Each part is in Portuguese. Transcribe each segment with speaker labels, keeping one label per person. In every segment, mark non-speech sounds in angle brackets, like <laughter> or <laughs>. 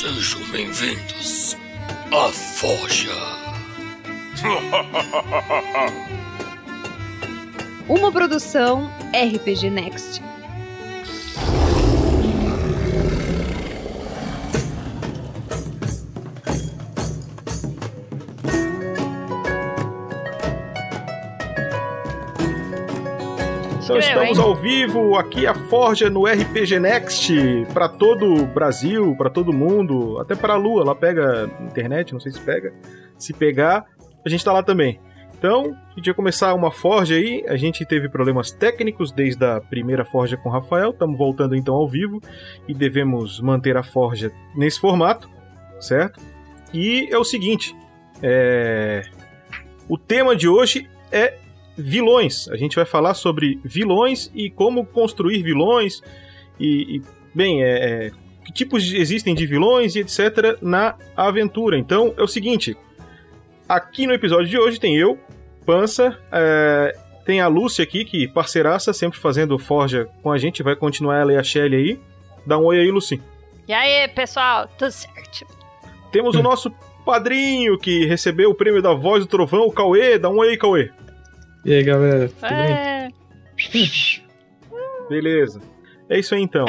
Speaker 1: Sejam bem-vindos à Forja. <laughs>
Speaker 2: Uma produção RPG Next.
Speaker 3: Então estamos ao vivo aqui a Forja no RPG Next para todo o Brasil, para todo mundo, até para a Lua. Ela pega internet, não sei se pega. Se pegar, a gente tá lá também. Então, a gente vai começar uma Forja aí. A gente teve problemas técnicos desde a primeira Forja com o Rafael. Estamos voltando então ao vivo e devemos manter a Forja nesse formato, certo? E é o seguinte: é... o tema de hoje é vilões. A gente vai falar sobre vilões e como construir vilões e, e bem, é, é, que tipos existem de vilões e etc. na aventura. Então é o seguinte: aqui no episódio de hoje tem eu, Pança, é, tem a Lúcia aqui, que parceiraça, sempre fazendo forja com a gente, vai continuar ela e a Shelly aí. Dá um oi aí, Lucy.
Speaker 4: E aí, pessoal, tudo certo?
Speaker 3: Temos o nosso padrinho que recebeu o prêmio da voz do trovão, o Cauê. Dá um oi aí, Cauê.
Speaker 5: E aí, galera, tudo
Speaker 4: É.
Speaker 5: bem? <laughs>
Speaker 3: Beleza. É isso aí então.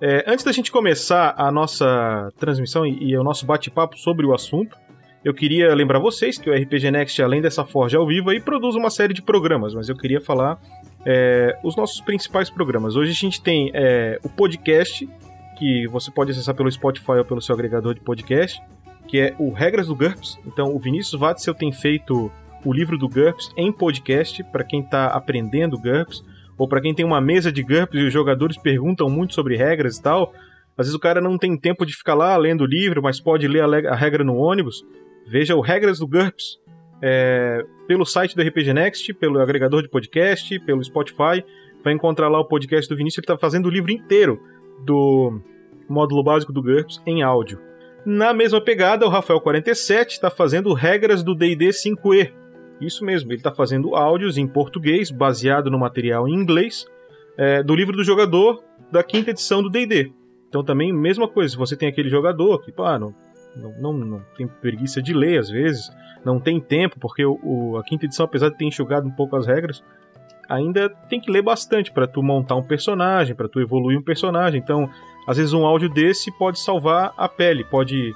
Speaker 3: É, antes da gente começar a nossa transmissão e, e o nosso bate-papo sobre o assunto, eu queria lembrar vocês que o RPG Next, além dessa Forja ao vivo, aí produz uma série de programas, mas eu queria falar é, os nossos principais programas. Hoje a gente tem é, o podcast, que você pode acessar pelo Spotify ou pelo seu agregador de podcast, que é o Regras do GURPS. Então, o Vinícius Watzel tem feito o livro do GURPS em podcast para quem está aprendendo GURPS ou para quem tem uma mesa de GURPS e os jogadores perguntam muito sobre regras e tal. Às vezes o cara não tem tempo de ficar lá lendo o livro, mas pode ler a, regra no ônibus. Veja o Regras do GURPS é, pelo site do RPG Next, pelo agregador de podcast, pelo Spotify. Vai encontrar lá o podcast do Vinícius, ele está fazendo o livro inteiro do módulo básico do GURPS em áudio. Na mesma pegada, o Rafael47 está fazendo regras do D&D 5e. Isso mesmo, ele está fazendo áudios em português, baseado no material em inglês, é, do livro do jogador da quinta edição do D&D. Então também, mesma coisa, se você tem aquele jogador que, pá, não, não, não, não tem preguiça de ler às vezes, não tem tempo, porque o, o- a quinta edição, apesar de ter enxugado um pouco as regras, ainda tem que ler bastante para tu montar um personagem, para tu evoluir um personagem. Então, às vezes um áudio desse pode salvar a pele, pode,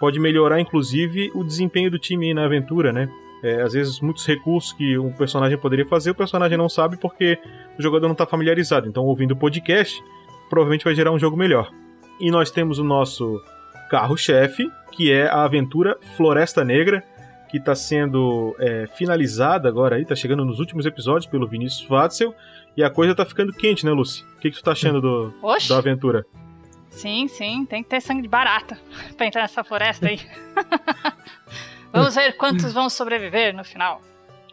Speaker 3: pode melhorar inclusive o desempenho do time na aventura, né? É, às vezes muitos recursos que um personagem poderia fazer, o personagem não sabe porque o jogador não está familiarizado. Então, ouvindo o podcast, provavelmente vai gerar um jogo melhor. E nós temos o nosso carro-chefe, que é a aventura Floresta Negra, que está sendo é, finalizada agora aí, está chegando nos últimos episódios pelo Vinícius Watzel, e a coisa tá ficando quente, né, Lucy? O que, que tu tá achando do, da aventura?
Speaker 4: sim, sim, tem que ter sangue de barata <laughs> pra entrar nessa floresta aí. <laughs> Vamos ver quantos vão sobreviver no final.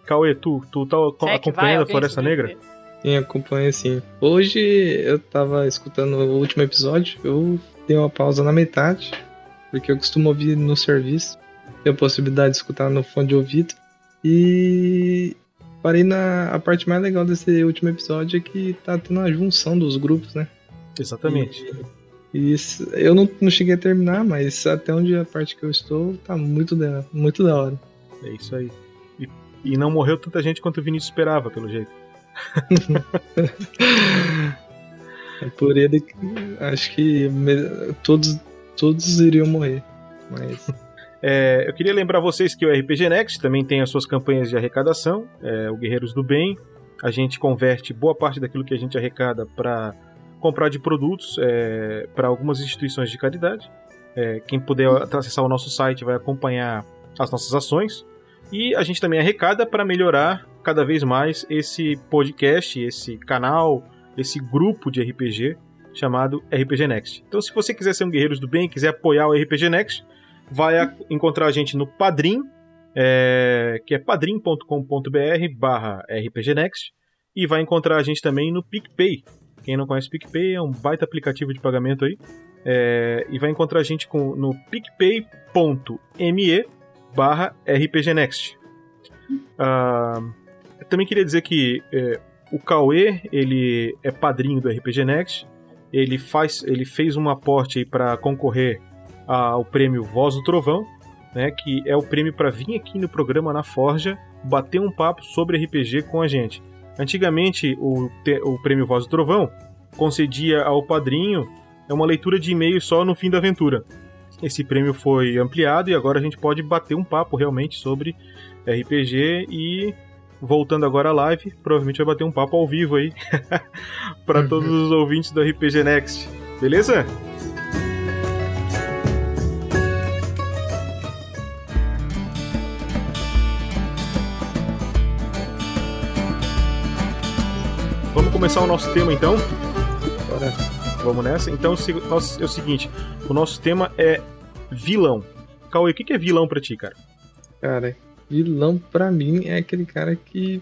Speaker 3: Cauê, tu, tu tá
Speaker 4: é
Speaker 3: acompanhando a Floresta Negra?
Speaker 5: Quem acompanha sim. Hoje eu tava escutando o último episódio, eu dei uma pausa na metade, porque eu costumo ouvir no serviço. Tenho a possibilidade de escutar no fone de ouvido. E parei na a parte mais legal desse último episódio é que tá tendo a junção dos grupos, né?
Speaker 3: Exatamente.
Speaker 5: E isso- eu não, não cheguei a terminar, mas até onde a parte que eu estou tá muito da, muito da hora.
Speaker 3: É isso aí. E, e não morreu tanta gente quanto o Vinícius esperava, pelo jeito. <laughs>
Speaker 5: É por ele que acho que todos, todos iriam morrer. Mas <laughs>
Speaker 3: É, eu queria lembrar vocês que o RPG Next também tem as suas campanhas de arrecadação, é, o Guerreiros do Bem. A gente converte boa parte daquilo que a gente arrecada para comprar de produtos para algumas instituições de caridade. É, quem puder acessar o nosso site vai acompanhar as nossas ações. E a gente também arrecada para melhorar cada vez mais esse podcast, esse canal, esse grupo de RPG chamado RPG Next. Então, se você quiser ser um Guerreiros do Bem, quiser apoiar o RPG Next, vai a- encontrar a gente no Padrim, é, que é padrim.com.br barra rpgnext, e vai encontrar a gente também no PicPay. Quem não conhece o PicPay é um baita aplicativo de pagamento aí. É, e vai encontrar a gente com, no picpay.me barra rpgnext. Ah, eu também queria dizer que é, o Cauê, ele é padrinho do RPG Next. Ele, faz, ele fez um aporte para concorrer ao prêmio Voz do Trovão, né, que é o prêmio para vir aqui no programa na Forja bater um papo sobre RPG com a gente. Antigamente, o, o prêmio Voz do Trovão concedia ao padrinho uma leitura de e-mail só no fim da aventura. Esse prêmio foi ampliado e agora a gente pode bater um papo realmente sobre RPG e voltando agora à live, provavelmente vai bater um papo ao vivo aí <laughs> para uhum. todos os ouvintes do RPG Next. Beleza? Começar o nosso tema então? Bora. Vamos nessa? Então é o seguinte: o nosso tema é vilão. Cauê, o que é vilão pra ti, cara?
Speaker 5: Cara, vilão pra mim é aquele cara que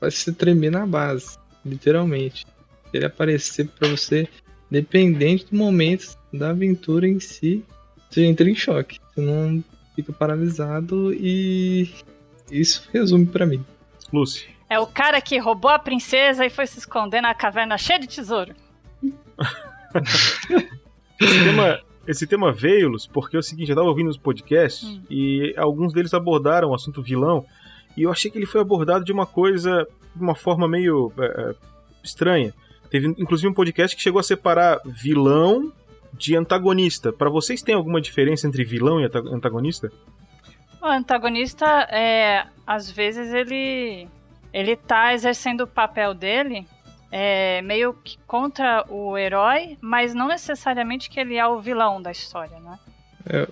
Speaker 5: vai se tremer na base, literalmente. Ele aparecer pra você, dependente do momento da aventura em si, você entra em choque. Você não fica paralisado e isso resume para mim.
Speaker 3: Lucy.
Speaker 4: É o cara que roubou a princesa e foi se esconder na caverna cheia de tesouro.
Speaker 3: esse, tema, esse tema veio, Luz, porque é o seguinte, eu tava ouvindo os podcasts hum. e alguns deles abordaram o assunto vilão e eu achei que ele foi abordado de uma coisa, de uma forma meio é, é estranha. Teve inclusive um podcast que chegou a separar vilão de antagonista. Para vocês tem alguma diferença entre vilão e antagonista?
Speaker 4: O antagonista é, às vezes ele ele tá exercendo o papel dele é, meio que contra o herói, mas não necessariamente que ele é o vilão da história, né?
Speaker 5: É,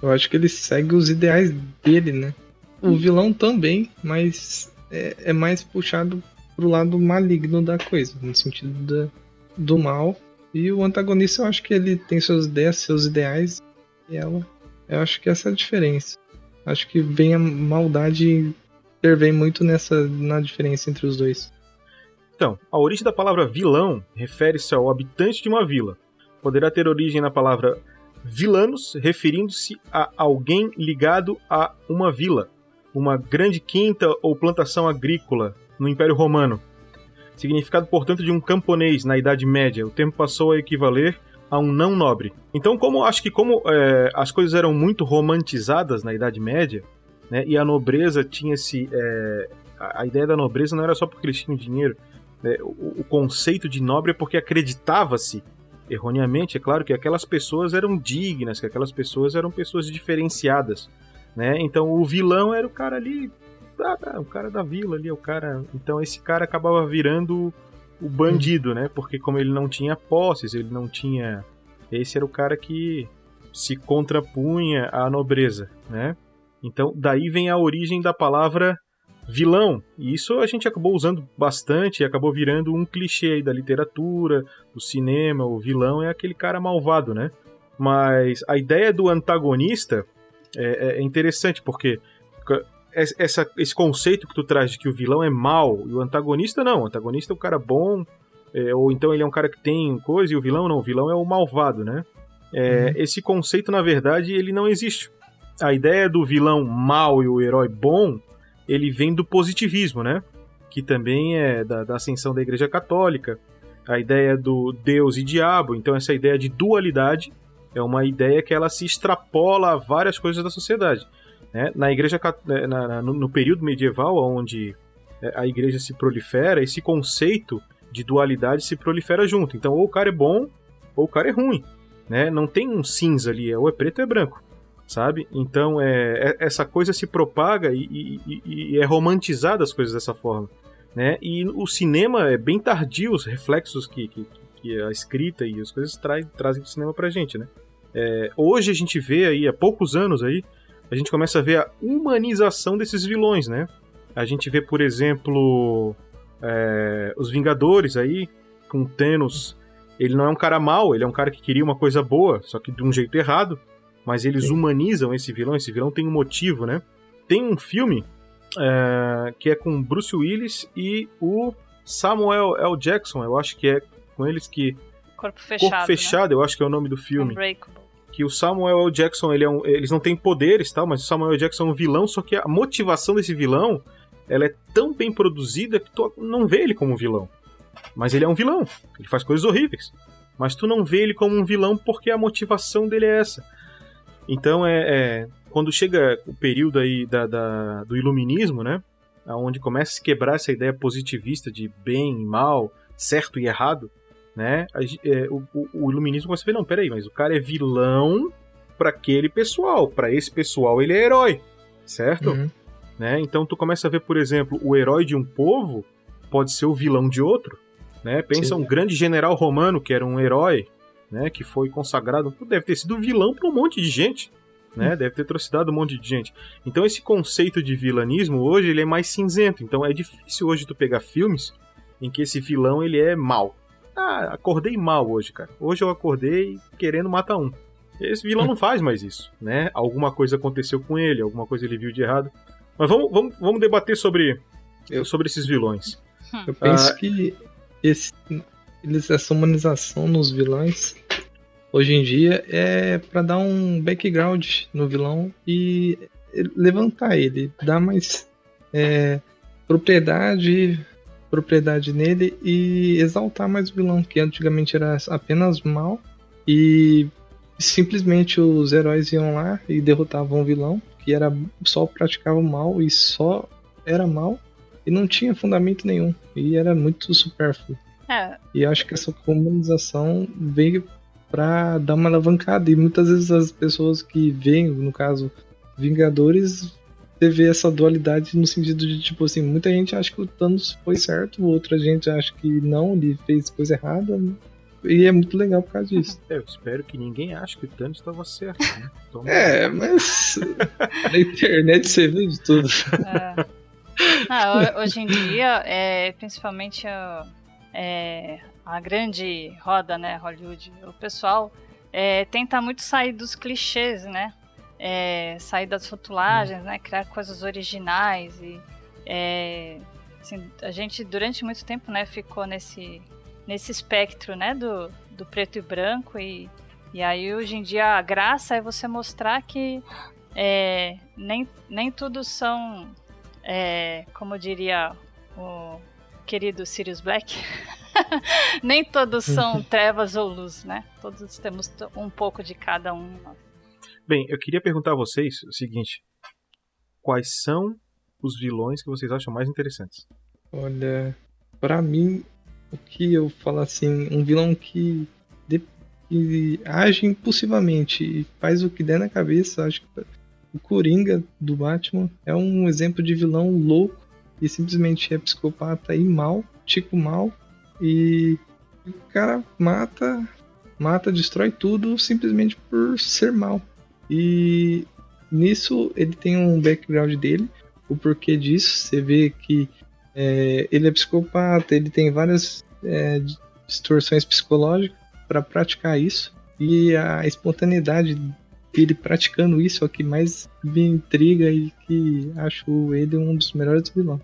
Speaker 5: eu acho que ele segue os ideais dele, né? O vilão também, mas é, é mais puxado pro lado maligno da coisa, no sentido da, do mal. E o antagonista, eu acho que ele tem suas ideias, seus ideais, e ela. Eu acho que essa é a diferença. Acho que vem a maldade intervém muito nessa na diferença entre os dois.
Speaker 3: Então, a origem da palavra vilão refere-se ao habitante de uma vila. Poderá ter origem na palavra vilanos, referindo-se a alguém ligado a uma vila, uma grande quinta ou plantação agrícola no Império Romano. Significado, portanto, de um camponês na Idade Média. O termo passou a equivaler a um não nobre. Então, como acho que como é, as coisas eram muito romantizadas na Idade Média, né, e a nobreza tinha-se é, a ideia da nobreza não era só porque eles tinham dinheiro, né? o, o, conceito de nobre é porque acreditava-se, erroneamente, é claro, que aquelas pessoas eram dignas, que aquelas pessoas eram pessoas diferenciadas. Né? Então o vilão era o cara ali, ah, tá, o cara da vila ali, o cara. Então esse cara acabava virando o bandido, né? Porque como ele não tinha posses, ele não tinha. Esse era o cara que se contrapunha à nobreza, né? Então daí vem a origem da palavra vilão. E isso a gente acabou usando bastante e acabou virando um clichê aí da literatura, do cinema. O vilão é aquele cara malvado, né? Mas a ideia do antagonista é, é interessante, porque essa, esse conceito que tu traz de que o vilão é mal e o antagonista não. O antagonista é o cara bom, é, ou então ele é um cara que tem coisa e o vilão não. O vilão é o malvado, né? É, uhum. Esse conceito, na verdade, ele não existe. A ideia do vilão mal e o herói bom ele vem do positivismo, né? Que também é da, da ascensão da Igreja Católica. A ideia do Deus e diabo. Então, essa ideia de dualidade é uma ideia que ela se extrapola a várias coisas da sociedade. Né? Na igreja, né, na, na, no período medieval, onde é, a igreja se prolifera, esse conceito de dualidade se prolifera junto. Então, ou o cara é bom, ou o cara é ruim. Né? Não tem um cinza ali, ou é preto ou é branco sabe? Então é, é, essa coisa se propaga e, e, e, é romantizada as coisas dessa forma, né? E o cinema é bem tardio os reflexos que, que, que a escrita e as coisas traz, trazem do cinema pra gente, né? É, hoje a gente vê aí, há poucos anos aí, a gente começa a ver a humanização desses vilões, né? A gente vê, por exemplo, é, os Vingadores aí, com Thanos. Ele não é um cara mau, ele é um cara que queria uma coisa boa, só que de um jeito errado mas eles Sim. humanizam esse vilão. Esse vilão tem um motivo, né? Tem um filme é, que é com Bruce Willis e o Samuel L. Jackson, eu acho que é com eles que.
Speaker 4: Corpo Fechado.
Speaker 3: Corpo Fechado, né? eu acho que é o nome do filme.
Speaker 4: Unbreakable.
Speaker 3: Que o Samuel L. Jackson, ele é um, eles não têm poderes, tal, mas o Samuel L. Jackson é um vilão, só que a motivação desse vilão ela é tão bem produzida que tu não vê ele como um vilão. Mas ele é um vilão. Ele faz coisas horríveis. Mas tu não vê ele como um vilão porque a motivação dele é essa. Então é, é, quando chega o período aí da, da, do iluminismo, né? Onde começa a se quebrar essa ideia positivista de bem e mal, certo e errado, né? A, é, o, o, iluminismo começa a ver, não, peraí, mas o cara é vilão para aquele pessoal, para esse pessoal ele é herói, certo? Uhum. Né? Então tu começa a ver, por exemplo, o herói de um povo pode ser o vilão de outro, né? Pensa Sim. um grande general romano que era um herói, né? Que foi consagrado, deve ter sido vilão para um monte de gente, né? Hum. Deve ter trucidado um monte de gente. Então esse conceito de vilanismo hoje ele é mais cinzento. Então é difícil hoje tu pegar filmes em que esse vilão ele é mal. Ah, acordei mal hoje, cara. Hoje eu acordei querendo matar um. Esse vilão não faz mais isso, né? Alguma coisa aconteceu com ele, alguma coisa ele viu de errado. Mas vamos, vamos, vamos debater sobre, sobre esses vilões.
Speaker 5: Eu penso ah, que esse, essa humanização nos vilões hoje em dia é para dar um background no vilão e levantar ele, dar mais é, propriedade propriedade nele e exaltar mais o vilão, que antigamente era apenas mal e simplesmente os heróis iam lá e derrotavam o vilão, que era só praticava o mal e só era mal e não tinha fundamento nenhum e era muito supérfluo. É. E acho que essa comunização veio para dar uma alavancada e muitas vezes as pessoas que veem, no caso, Vingadores, você vê essa dualidade no sentido de, tipo assim, muita gente acha que o Thanos foi certo, outra gente acha que não, ele fez coisa errada. Né? E é muito legal por causa disso.
Speaker 3: É, <laughs> eu espero que ninguém ache que o Thanos estava certo. Né?
Speaker 5: é, mas <laughs> na internet você vê de tudo. É.
Speaker 4: Ah, hoje em dia, é, principalmente a, é, a grande roda, né, Hollywood, o pessoal é, tenta muito sair dos clichês, né? é, sair das rotulagens, né? Criar coisas originais e é, assim, a gente durante muito tempo, né? Ficou nesse nesse espectro, né? Do, do preto e branco e e aí hoje em dia a graça é você mostrar que é, nem nem tudo são é, como diria o querido Sirius Black. <laughs> <laughs> nem todos são trevas ou luz, né? Todos temos um pouco de cada um.
Speaker 3: Bem, eu queria perguntar a vocês o seguinte: quais são os vilões que vocês acham mais interessantes?
Speaker 5: Olha, para mim, o que eu falo assim, um vilão que, de, que age impulsivamente e faz o que der na cabeça, acho que o Coringa do Batman é um exemplo de vilão louco e simplesmente é psicopata e mal, tipo mal, e o cara mata, mata, destrói tudo simplesmente por ser mal. E nisso ele tem um background dele, o porquê disso. Você vê que é, ele é psicopata, ele tem várias é, distorções psicológicas para praticar isso. E a espontaneidade dele praticando isso é o que mais me intriga e que acho ele um dos melhores vilões.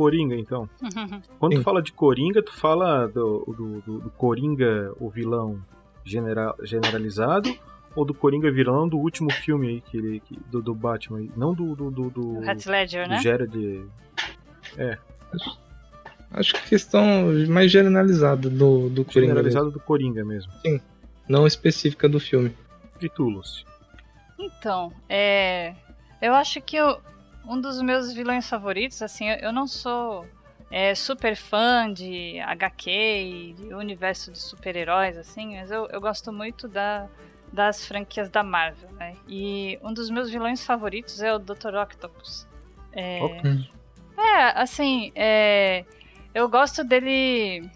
Speaker 3: Coringa, então. <laughs> Quando Sim. tu fala de Coringa, tu fala do, do, do, do Coringa, o vilão general, generalizado, ou do Coringa vilão do último filme aí, que ele, que, do, do Batman, não do. do, do, do
Speaker 4: Heath Ledger, né?
Speaker 3: Jared. É.
Speaker 5: Acho que questão mais generalizada do, do Coringa.
Speaker 3: Generalizada mesmo. do Coringa mesmo.
Speaker 5: Sim. Não específica do filme.
Speaker 3: E tu, Lucy?
Speaker 4: Então, é. Eu acho que eu, um dos meus vilões favoritos, assim, eu, não sou é, super fã de HQ e de universo de super-heróis, assim, mas eu, eu gosto muito da, das franquias da Marvel, né? E um dos meus vilões favoritos é o Dr. Octopus. É, okay. é assim, é, eu gosto dele,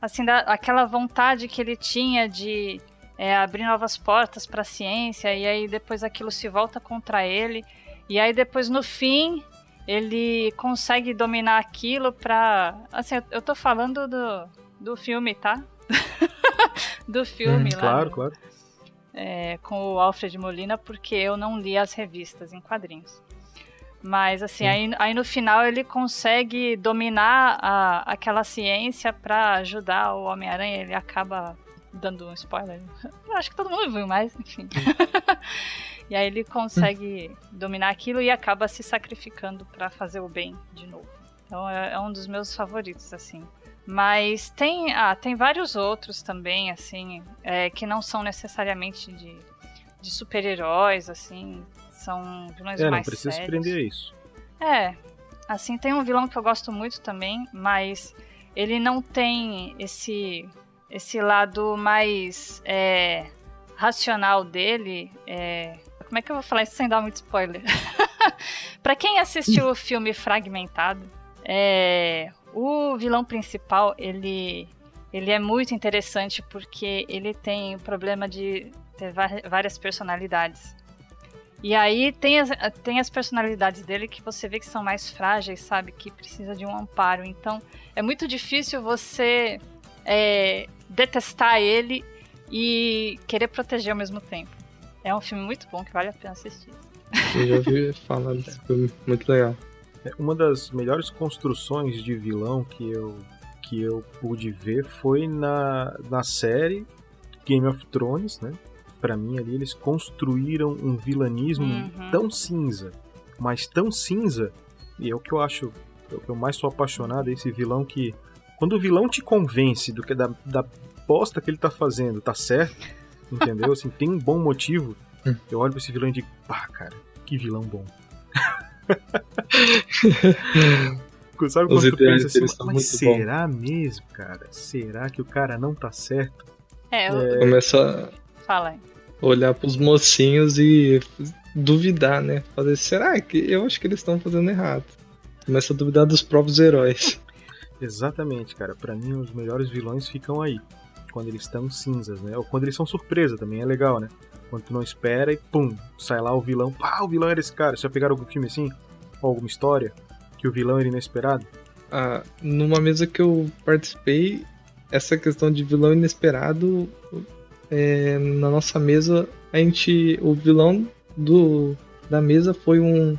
Speaker 4: assim, da, aquela vontade que ele tinha de é, abrir novas portas para a ciência e aí depois aquilo se volta contra ele e aí depois no fim ele consegue dominar aquilo pra. Assim, eu, tô falando do, do filme, tá? <laughs> do filme hum, lá.
Speaker 3: Claro, claro
Speaker 4: é, com o Alfred Molina porque eu não li as revistas em quadrinhos. Mas assim, aí, aí, no final ele consegue dominar a, aquela ciência para ajudar o Homem-Aranha. Ele acaba dando um spoiler. <laughs> Eu acho que todo mundo viu mais, enfim. <laughs> e aí ele consegue dominar aquilo e acaba se sacrificando para fazer o bem de novo. Então é, é um dos meus favoritos, assim. Mas tem, ah, tem vários outros também, assim, é, que não são necessariamente de, de super-heróis, assim. São vilões
Speaker 3: É, não
Speaker 4: mais
Speaker 3: precisa se
Speaker 4: sérios.
Speaker 3: prender isso.
Speaker 4: É, assim, tem um vilão que eu gosto muito também, mas ele não tem esse, esse lado mais é, racional dele. é, como é que eu vou falar isso sem dar muito spoiler? <laughs> pra quem assistiu o filme Fragmentado, é, o vilão principal, ele, ele é muito interessante porque ele tem o problema de ter várias personalidades. E aí tem as, tem as personalidades dele que você vê que são mais frágeis, sabe? Que precisa de um amparo. Então é muito difícil você é, detestar ele e querer proteger ao mesmo tempo. É um filme muito bom que vale a pena assistir.
Speaker 5: Eu já ouvi falar desse filme, muito legal.
Speaker 3: É, Uma das melhores construções de vilão que eu, que eu pude ver foi na, na série Game of Thrones, né? Pra mim ali eles construíram um vilanismo
Speaker 4: Uhum.
Speaker 3: tão cinza, mas tão cinza, e é o que eu acho, é o que eu mais sou apaixonado, é esse vilão que quando o vilão te convence do que da, da bosta que ele tá fazendo, tá certo, entendeu? Assim, tem um bom motivo.
Speaker 5: Hum.
Speaker 3: Eu olho pra esse vilão e digo, pá, cara, que vilão bom. <laughs> Sabe
Speaker 5: Os
Speaker 3: quando tu pensa assim, mas
Speaker 5: muito
Speaker 3: será mesmo, cara? Será que o cara não tá certo?
Speaker 4: É, eu,
Speaker 5: Começa
Speaker 4: fala aí.
Speaker 5: a olhar pros mocinhos e duvidar, né? Fazer, será que eu acho que eles estão fazendo errado? Começa a duvidar dos próprios heróis.
Speaker 3: Exatamente, cara. Pra mim, os melhores vilões ficam aí. Quando eles estão cinzas, né? Ou quando eles são surpresa também, é legal, né? Quando tu não espera e pum, sai lá o vilão. Pá, o vilão era esse cara. Já pegaram algum filme assim? Ou alguma história? Que o vilão era inesperado?
Speaker 5: Ah, numa mesa que eu participei, essa questão de vilão inesperado, é, na nossa mesa, a gente, o vilão do, da mesa foi um,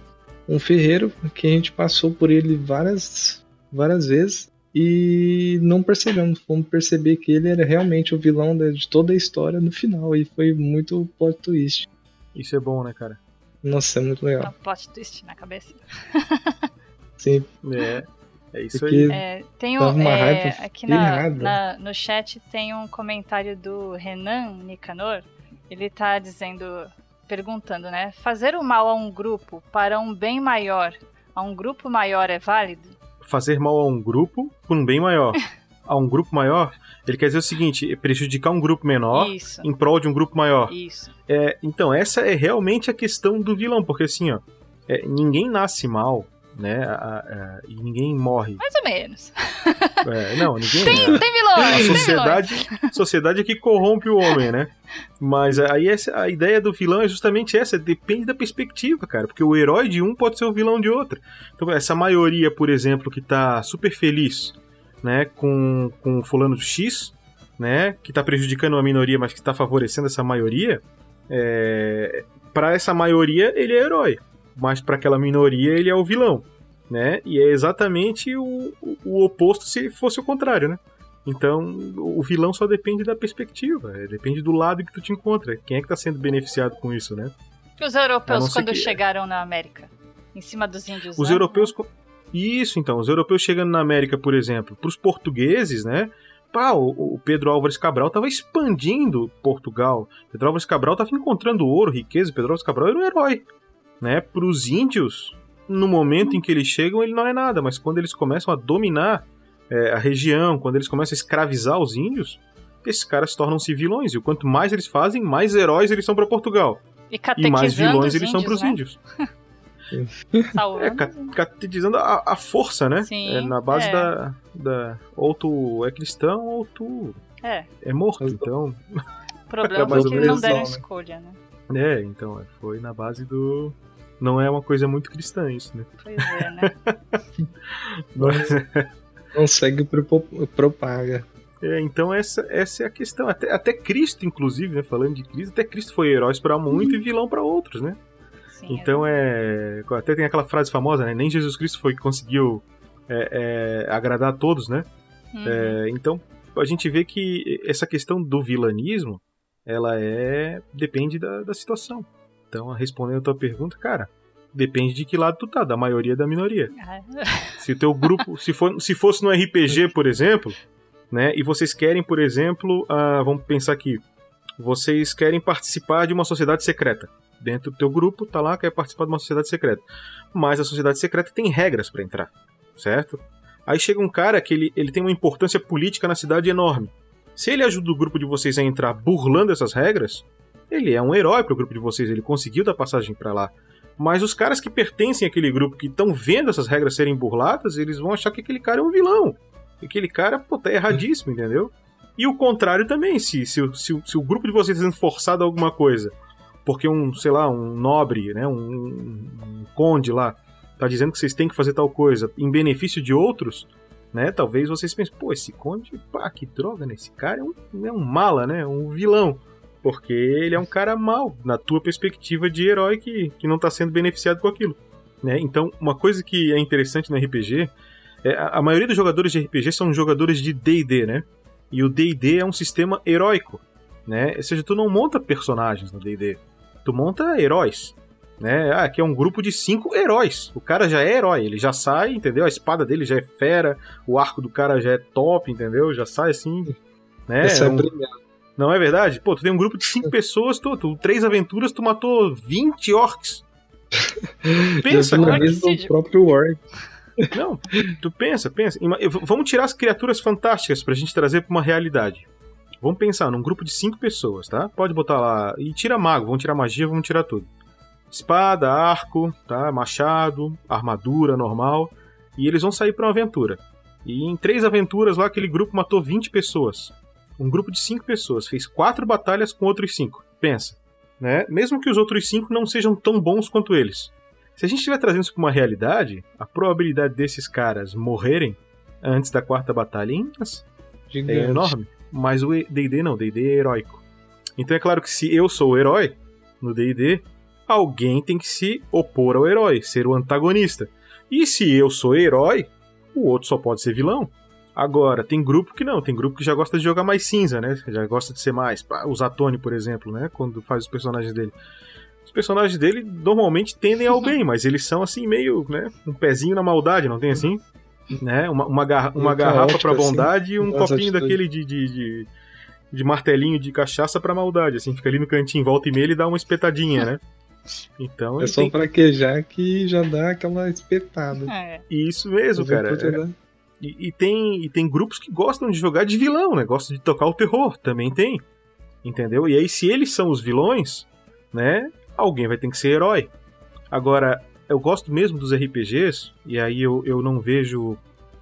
Speaker 5: um ferreiro que a gente passou por ele várias, várias vezes e não percebemos, fomos perceber que ele era realmente o vilão de toda a história no final e foi muito plot twist.
Speaker 3: Isso é bom, né, cara?
Speaker 5: Nossa, é muito legal.
Speaker 4: um plot twist na cabeça. <laughs>
Speaker 5: Sim,
Speaker 3: É. É isso
Speaker 5: porque
Speaker 3: aí.
Speaker 4: É, tem um,
Speaker 5: uma
Speaker 4: é, aqui na, na- no chat tem um comentário do Renan Nicanor. Ele tá dizendo, perguntando, né? Fazer o mal a um grupo para um bem maior, a um grupo maior é válido?
Speaker 3: Fazer mal a um grupo por um bem maior. <laughs> a um grupo maior, ele quer dizer o seguinte: é prejudicar um grupo menor
Speaker 4: Isso,
Speaker 3: em prol de um grupo maior.
Speaker 4: isso.
Speaker 3: É, então, essa é realmente a questão do vilão, porque assim, ó, é, ninguém nasce mal, né? a- a- e ninguém morre.
Speaker 4: Mais ou menos. <laughs>
Speaker 3: É, não, ninguém.
Speaker 4: Tem, tem vilões,
Speaker 3: a
Speaker 4: tem vilões. <laughs>
Speaker 3: sociedade, sociedade é que corrompe o homem, né? Mas aí essa, a ideia do vilão é justamente essa, depende da perspectiva, cara. Porque o herói de um pode ser o vilão de outro. Então, essa maioria, por exemplo, que tá super feliz, né, com, com o fulano X, né, que tá prejudicando uma minoria, mas que tá favorecendo essa maioria, é, para essa maioria ele é herói, mas para aquela minoria ele é o vilão, né? E é exatamente o, o, oposto se fosse o contrário, né? Então, o vilão só depende da perspectiva, é, depende do lado que tu te encontra. Quem é que tá sendo beneficiado com isso, né?
Speaker 4: Os europeus, quando
Speaker 3: que-
Speaker 4: chegaram na América? Em cima dos índios.
Speaker 3: Os
Speaker 4: né?
Speaker 3: europeus. Isso, então. Os europeus chegando na América, por exemplo, para os portugueses, né? Pá, o, o Pedro Álvares Cabral estava expandindo Portugal. Pedro Álvares Cabral estava encontrando ouro, riqueza. Pedro Álvares Cabral era um herói. Né? Para os índios, no momento em que eles chegam, ele não é nada. Mas quando eles começam a dominar é, a região, quando eles começam a escravizar os índios, esses caras tornam-se vilões. E o quanto mais eles fazem, mais heróis eles são para Portugal.
Speaker 4: E
Speaker 3: E mais vilões eles são para os
Speaker 4: né?
Speaker 3: índios. <laughs> É, ca- catequizando a, a força, né?
Speaker 4: Sim,
Speaker 3: é na base
Speaker 4: é.
Speaker 3: da, da. Ou tu é cristão ou tu
Speaker 4: É,
Speaker 3: é morto.
Speaker 5: Mas-
Speaker 3: Então.
Speaker 4: o problema <laughs>
Speaker 3: É
Speaker 4: é que eles não deram
Speaker 5: né?
Speaker 4: escolha, né?
Speaker 3: É, então, é, foi na base do. Não é uma coisa muito cristã isso, né?
Speaker 4: Pois é, né? <laughs>
Speaker 3: Mas,
Speaker 5: não segue propo- propaga.
Speaker 3: é, então essa, essa é a questão. Até, até Cristo, inclusive, né? Falando de Cristo, até Cristo foi herói para muito e vilão para outros, né?
Speaker 4: Sim,
Speaker 3: Então é. Até tem aquela frase famosa, né? Nem Jesus Cristo foi que conseguiu é, é, agradar a todos, né?
Speaker 4: Uhum.
Speaker 3: É, então a gente vê que essa questão do vilanismo, ela é depende da, da situação. Então, respondendo a tua pergunta, cara, depende de que lado tu tá, da maioria da minoria. <laughs> Se o teu grupo, se, for, se fosse no RPG, por exemplo, né, e vocês querem, por exemplo, ah, vamos pensar aqui, vocês querem participar de uma sociedade secreta. Dentro do teu grupo, tá lá, quer participar de uma sociedade secreta. Mas a sociedade secreta tem regras para entrar, certo? Aí chega um cara que ele, ele tem uma importância política na cidade enorme. Se ele ajuda o grupo de vocês a entrar burlando essas regras, ele é um herói pro grupo de vocês, ele conseguiu dar passagem para lá. Mas os caras que pertencem àquele grupo, que estão vendo essas regras serem burladas, eles vão achar que aquele cara é um vilão. Aquele cara, pô, tá erradíssimo, entendeu? E o contrário também, se, se, se, se o grupo de vocês sendo forçado a alguma coisa, porque um, sei lá, um nobre, né, um, um conde lá, tá dizendo que vocês têm que fazer tal coisa em benefício de outros, né? Talvez vocês pensem, pô, esse conde, pá, que droga, né? Esse cara é um, é um mala, né? Um vilão. Porque ele é um cara mal, na tua perspectiva de herói que, que não tá sendo beneficiado com aquilo. Né? Então, uma coisa que é interessante no RPG é a, a maioria dos jogadores de RPG são jogadores de D&D, né? E o D&D é um sistema heróico, né? Ou seja, tu não monta personagens no D&D, tu monta heróis né? Ah, aqui é um grupo de cinco heróis. O cara já é herói, ele já sai, entendeu? A espada dele já é fera, o arco do cara já é top, entendeu? Já sai assim, né?
Speaker 5: Essa é
Speaker 3: um... Não é verdade? Pô, tu tem um grupo de cinco <laughs> pessoas, tu, tu três aventuras, tu matou 20 orcs. <laughs>
Speaker 5: Pensa, cara. o próprio orc. <laughs>
Speaker 3: Não, tu pensa, pensa. Vamos tirar as criaturas fantásticas pra gente trazer pra uma realidade. Vamos pensar num grupo de cinco pessoas, tá? Pode botar lá. E tira mago, vamos tirar magia, vamos tirar tudo espada, arco, tá? machado, armadura normal, e eles vão sair para uma aventura. E em três aventuras lá, aquele grupo matou 20 pessoas. Um grupo de cinco pessoas fez quatro batalhas com outros cinco. Pensa, né? Mesmo que os outros cinco não sejam tão bons quanto eles. Se a gente estiver trazendo isso para uma realidade, a probabilidade desses caras morrerem antes da quarta batalha é, é enorme. Mas o D&D não, D&D é heróico. Então é claro que se eu sou o herói no D&D, alguém tem que se opor ao herói, ser o antagonista. E se eu sou herói, o outro só pode ser vilão. Agora, tem grupo que não, tem grupo que já gosta de jogar mais cinza, né? Já gosta de ser mais. O Zatoni, por exemplo, né? Quando faz os personagens dele. Os personagens dele normalmente tendem ao bem, mas eles são assim, meio, né? Um pezinho na maldade, não tem assim? Né? Uma, uma, garra uma garrafa pra bondade assim, e um copinho daquele de, de, de, de, martelinho de cachaça pra maldade, assim, fica ali no cantinho, volta e meia e dá uma espetadinha, né? Então,
Speaker 5: é só tem... fraquejar que já dá aquela espetada.
Speaker 3: É. Isso mesmo, cara. É. E, e, tem, e tem grupos que gostam de jogar de vilão, né? Gostam de tocar o terror, também tem. Entendeu? E aí, se eles são os vilões, né? Alguém vai ter que ser herói. Agora, eu gosto mesmo dos RPGs, e aí eu, eu não vejo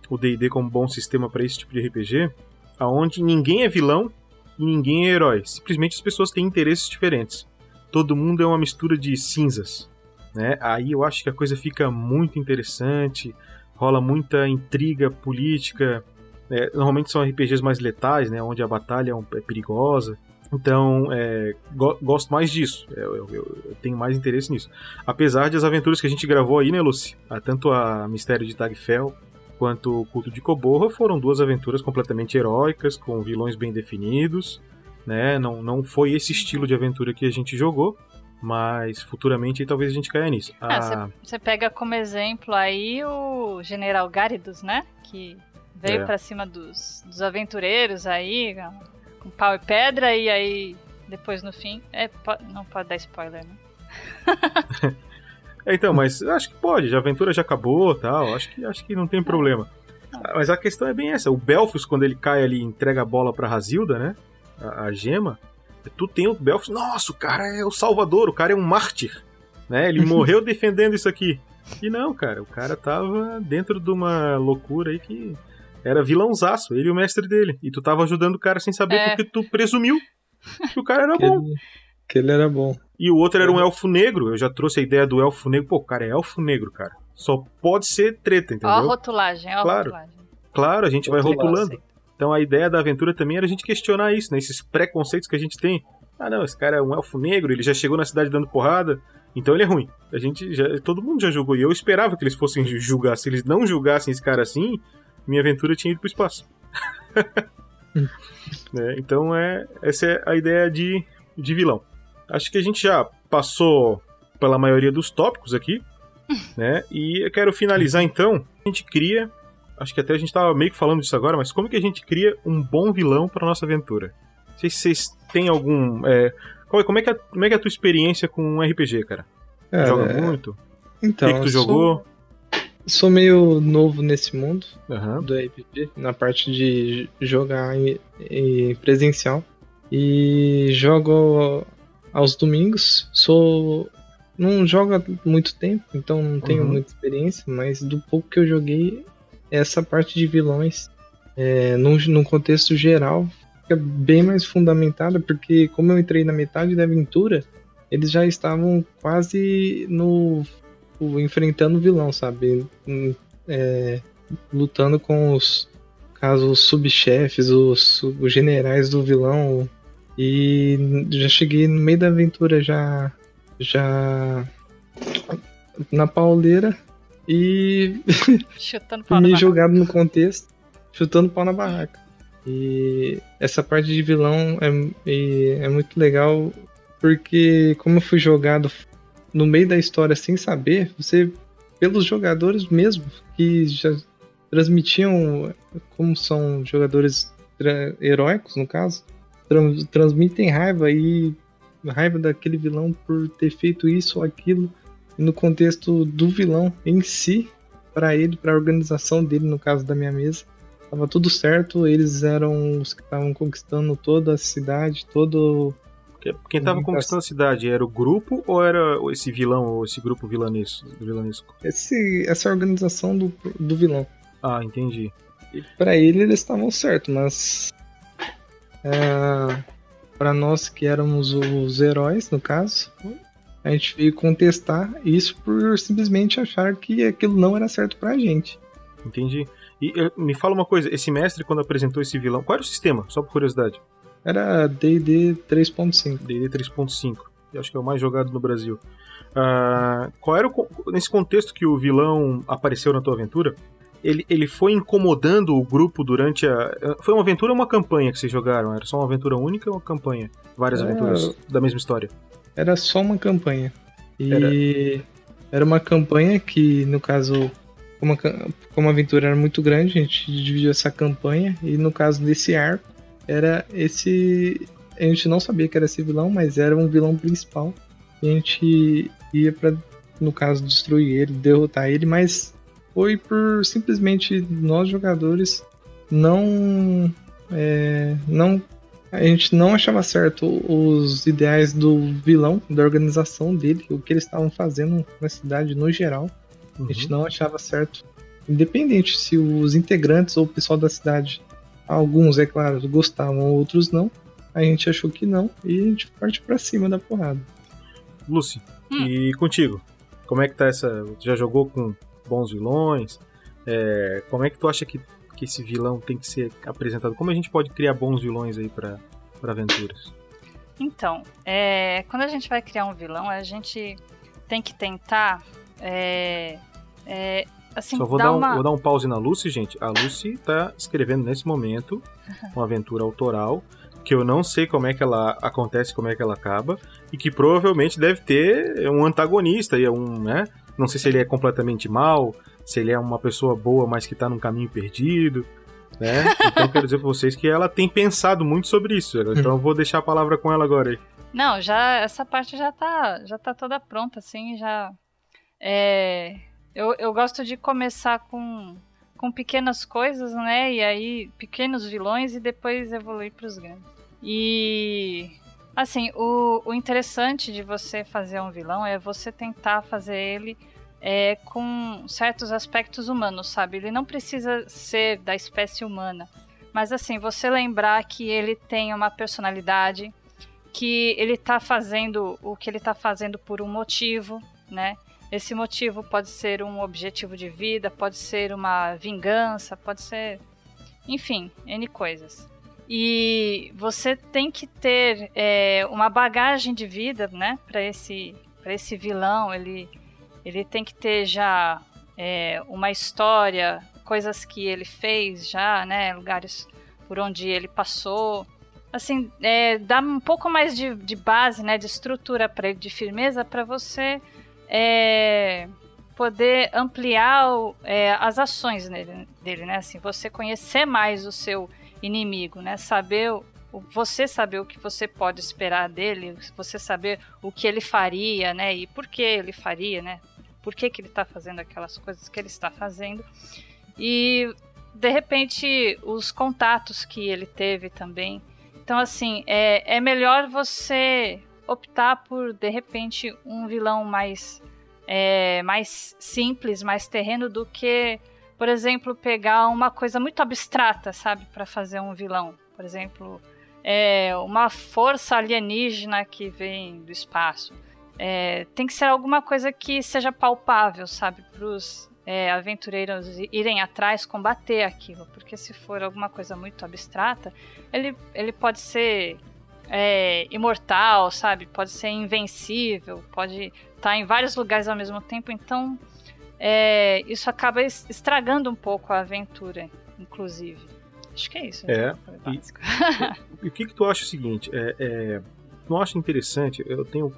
Speaker 3: o DD como bom sistema para esse tipo de RPG, aonde ninguém é vilão e ninguém é herói. Simplesmente as pessoas têm interesses diferentes todo mundo é uma mistura de cinzas. Né? Aí eu acho que a coisa fica muito interessante, rola muita intriga política. É, normalmente são RPGs mais letais, né? onde a batalha é, é perigosa. Então, é, go gosto mais disso. É, eu, eu, eu, tenho mais interesse nisso. Apesar de as aventuras que a gente gravou aí, né, Lucy? Tanto a Mistério de Tagfell quanto o Culto de Coborra foram duas aventuras completamente heróicas, com vilões bem definidos né? Não, não foi esse estilo de aventura que a gente jogou, mas futuramente talvez a gente caia nisso.
Speaker 4: Você ah, pega como exemplo aí o General Gáridos, né? Que veio é. para cima dos, dos aventureiros aí, com pau e pedra, e aí depois no fim. É, não pode dar spoiler, né?
Speaker 3: é, <laughs> então, mas acho que pode, a aventura já acabou tal, acho que, acho que não tem problema. Mas a questão é bem essa, o Belfus, quando ele cai ali entrega a bola pra Razilda, né? a, a gema, tu tem o Belfast, nossa, o cara é o salvador, o cara é um mártir, né? Ele <laughs> morreu defendendo isso aqui. E não, cara, o cara tava dentro de uma loucura aí que era vilãozaço, ele e o mestre dele. E tu tava ajudando o cara sem saber é. porque tu presumiu que o cara era
Speaker 5: que
Speaker 3: bom.
Speaker 5: Ele, que ele era bom.
Speaker 3: E o outro era um elfo negro. Eu já trouxe a ideia do elfo negro. Pô, o cara é elfo negro, cara. Só pode ser treta, entendeu? Ó
Speaker 4: a rotulagem, ó a
Speaker 3: claro.
Speaker 4: rotulagem.
Speaker 3: Claro, a gente vai rotulando. Então a ideia da aventura também era a gente questionar isso, né? Esses preconceitos que a gente tem. Ah, não, esse cara é um elfo negro, ele já chegou na cidade dando porrada, então ele é ruim. A gente já, todo mundo já julgou e eu esperava que eles fossem julgar. Se eles não julgassem esse cara assim, minha aventura tinha ido pro espaço. <laughs> é, então é essa é a ideia de, de vilão. Acho que a gente já passou pela maioria dos tópicos aqui, <laughs> né? E eu quero finalizar então. A gente cria acho que até a gente tava meio que falando disso agora, mas como que a gente cria um bom vilão para nossa aventura? Não sei se vocês têm algum. É, qual- como, é que é, como é que é a tua experiência com um RPG, cara?
Speaker 5: Cara,
Speaker 3: Joga
Speaker 5: é-
Speaker 3: muito?
Speaker 5: Então,
Speaker 3: o que, que tu
Speaker 5: eu sou-
Speaker 3: jogou?
Speaker 5: Sou meio novo nesse mundo
Speaker 3: Aham.
Speaker 5: do RPG, na parte de jogar em, em presencial. E jogo aos domingos. Sou. Não jogo há muito tempo, então não tenho
Speaker 3: Uhum.
Speaker 5: muita experiência, mas do pouco que eu joguei, essa parte de vilões, é, num, num contexto geral, fica bem mais fundamentada, porque como eu entrei na metade da aventura, eles já estavam quase no. enfrentando o vilão, sabe? Hum, é, lutando com os caso os subchefes, os, os generais do vilão e já cheguei no meio da aventura já já na pauleira e <laughs>
Speaker 4: Chutando pau
Speaker 5: me jogado no contexto, chutando pau na barraca. E essa parte de vilão é, é muito legal porque como eu fui jogado no meio da história sem saber, você pelos jogadores mesmo que já transmitiam como são jogadores heróicos no caso, tran- transmitem raiva e raiva daquele vilão por ter feito isso ou aquilo no contexto do vilão em si para ele, para a organização dele, no caso da minha mesa. Tava tudo certo, eles eram os que estavam conquistando toda a cidade, todo.
Speaker 3: Que- Quem tava
Speaker 5: Uhum,
Speaker 3: conquistando a cidade era o grupo ou era esse vilão ou esse grupo vilanesco? vilanesco?
Speaker 5: Esse, essa organização do, do vilão.
Speaker 3: Ah, entendi.
Speaker 5: Para ele, eles estavam certos, mas. É, para nós que éramos os heróis, no caso, a gente veio contestar isso por simplesmente achar que aquilo não era certo pra gente.
Speaker 3: Entendi. E eh, me fala uma coisa, esse mestre, quando apresentou esse vilão, qual era o sistema? Só por curiosidade.
Speaker 5: Era DD 3.5.
Speaker 3: D&D 3.5. Eu acho que é o mais jogado no Brasil. Ah, qual era o, nesse contexto que o vilão apareceu na tua aventura? Ele, ele foi incomodando o grupo durante a. Foi uma aventura ou uma campanha que vocês jogaram? Era só uma aventura única ou uma campanha? Várias
Speaker 5: É.
Speaker 3: aventuras da mesma história.
Speaker 5: Era só uma campanha. E era, uma campanha que, no caso, como a, como a aventura era muito grande, a gente dividiu essa campanha. E no caso desse arco, era esse. A gente não sabia que era esse vilão, mas era um vilão principal. E a gente ia pra, no caso, destruir ele, derrotar ele, mas foi por simplesmente nós jogadores não. é, não a gente não achava certo os ideais do vilão, da organização dele, o que eles estavam fazendo na cidade no geral.
Speaker 3: Uhum.
Speaker 5: A gente não achava certo. Independente se os integrantes ou o pessoal da cidade, alguns, é claro, gostavam, outros não. A gente achou que não e a gente parte pra cima da porrada.
Speaker 3: Lucy,
Speaker 4: Hum.
Speaker 3: e contigo? Como é que tá essa. Tu já jogou com bons vilões? É, como é que tu acha que, que esse vilão tem que ser apresentado? Como a gente pode criar bons vilões aí pra aventuras?
Speaker 4: Então, é, quando a gente vai criar um vilão, a gente tem que tentar. É, é, assim,
Speaker 3: Só vou
Speaker 4: dar
Speaker 3: um,
Speaker 4: uma.
Speaker 3: vou dar um pause na Lucy, gente. A Lucy tá escrevendo nesse momento uma aventura autoral que eu não sei como é que ela acontece, como é que ela acaba, e que provavelmente deve ter um antagonista e um, né? Não sei se ele é completamente mal, se ele é uma pessoa boa, mas que tá num caminho perdido, né? <laughs> Então quero dizer pra vocês que ela tem pensado muito sobre isso. Então eu vou deixar a palavra com ela agora aí.
Speaker 4: Não, já essa parte já tá, já tá toda pronta, assim, já. É, eu, eu gosto de começar com, com pequenas coisas, né? E aí, pequenos vilões e depois evoluir pros grandes. E. Assim, o, o interessante de você fazer um vilão é você tentar fazer ele é, com certos aspectos humanos, sabe? Ele não precisa ser da espécie humana. Mas assim, você lembrar que ele tem uma personalidade, que ele tá fazendo o que ele tá fazendo por um motivo, né? Esse motivo pode ser um objetivo de vida, pode ser uma vingança, pode ser. Enfim, N coisas. E você tem que ter é, uma bagagem de vida, né? Para esse, esse vilão. Ele, ele tem que ter já é, uma história, coisas que ele fez já, né? Lugares por onde ele passou assim, é, dá um pouco mais de, de base, né, de estrutura para ele, de firmeza, para você é, poder ampliar o, é, as ações nele, dele, né? Assim, você conhecer mais o seu inimigo, né? Saber você saber o que você pode esperar dele, você saber o que ele faria, né? E por que ele faria, né? Por que, que ele está fazendo aquelas coisas que ele está fazendo. E de repente os contatos que ele teve também. Então, assim, é, é melhor você optar por, de repente, um vilão mais, é, mais simples, mais terreno, do que, por exemplo, pegar uma coisa muito abstrata, sabe, para fazer um vilão. Por exemplo, é, uma força alienígena que vem do espaço. É, tem que ser alguma coisa que seja palpável, sabe, para os é, aventureiros irem atrás combater aquilo, porque se for alguma coisa muito abstrata, ele, ele pode ser é, imortal, sabe? Pode ser invencível, pode estar tá em vários lugares ao mesmo tempo, então é, isso acaba estragando um pouco a aventura, inclusive. Acho que é isso.
Speaker 3: É. E, e, o que, que tu acha o seguinte? É, tu acha interessante? Eu tenho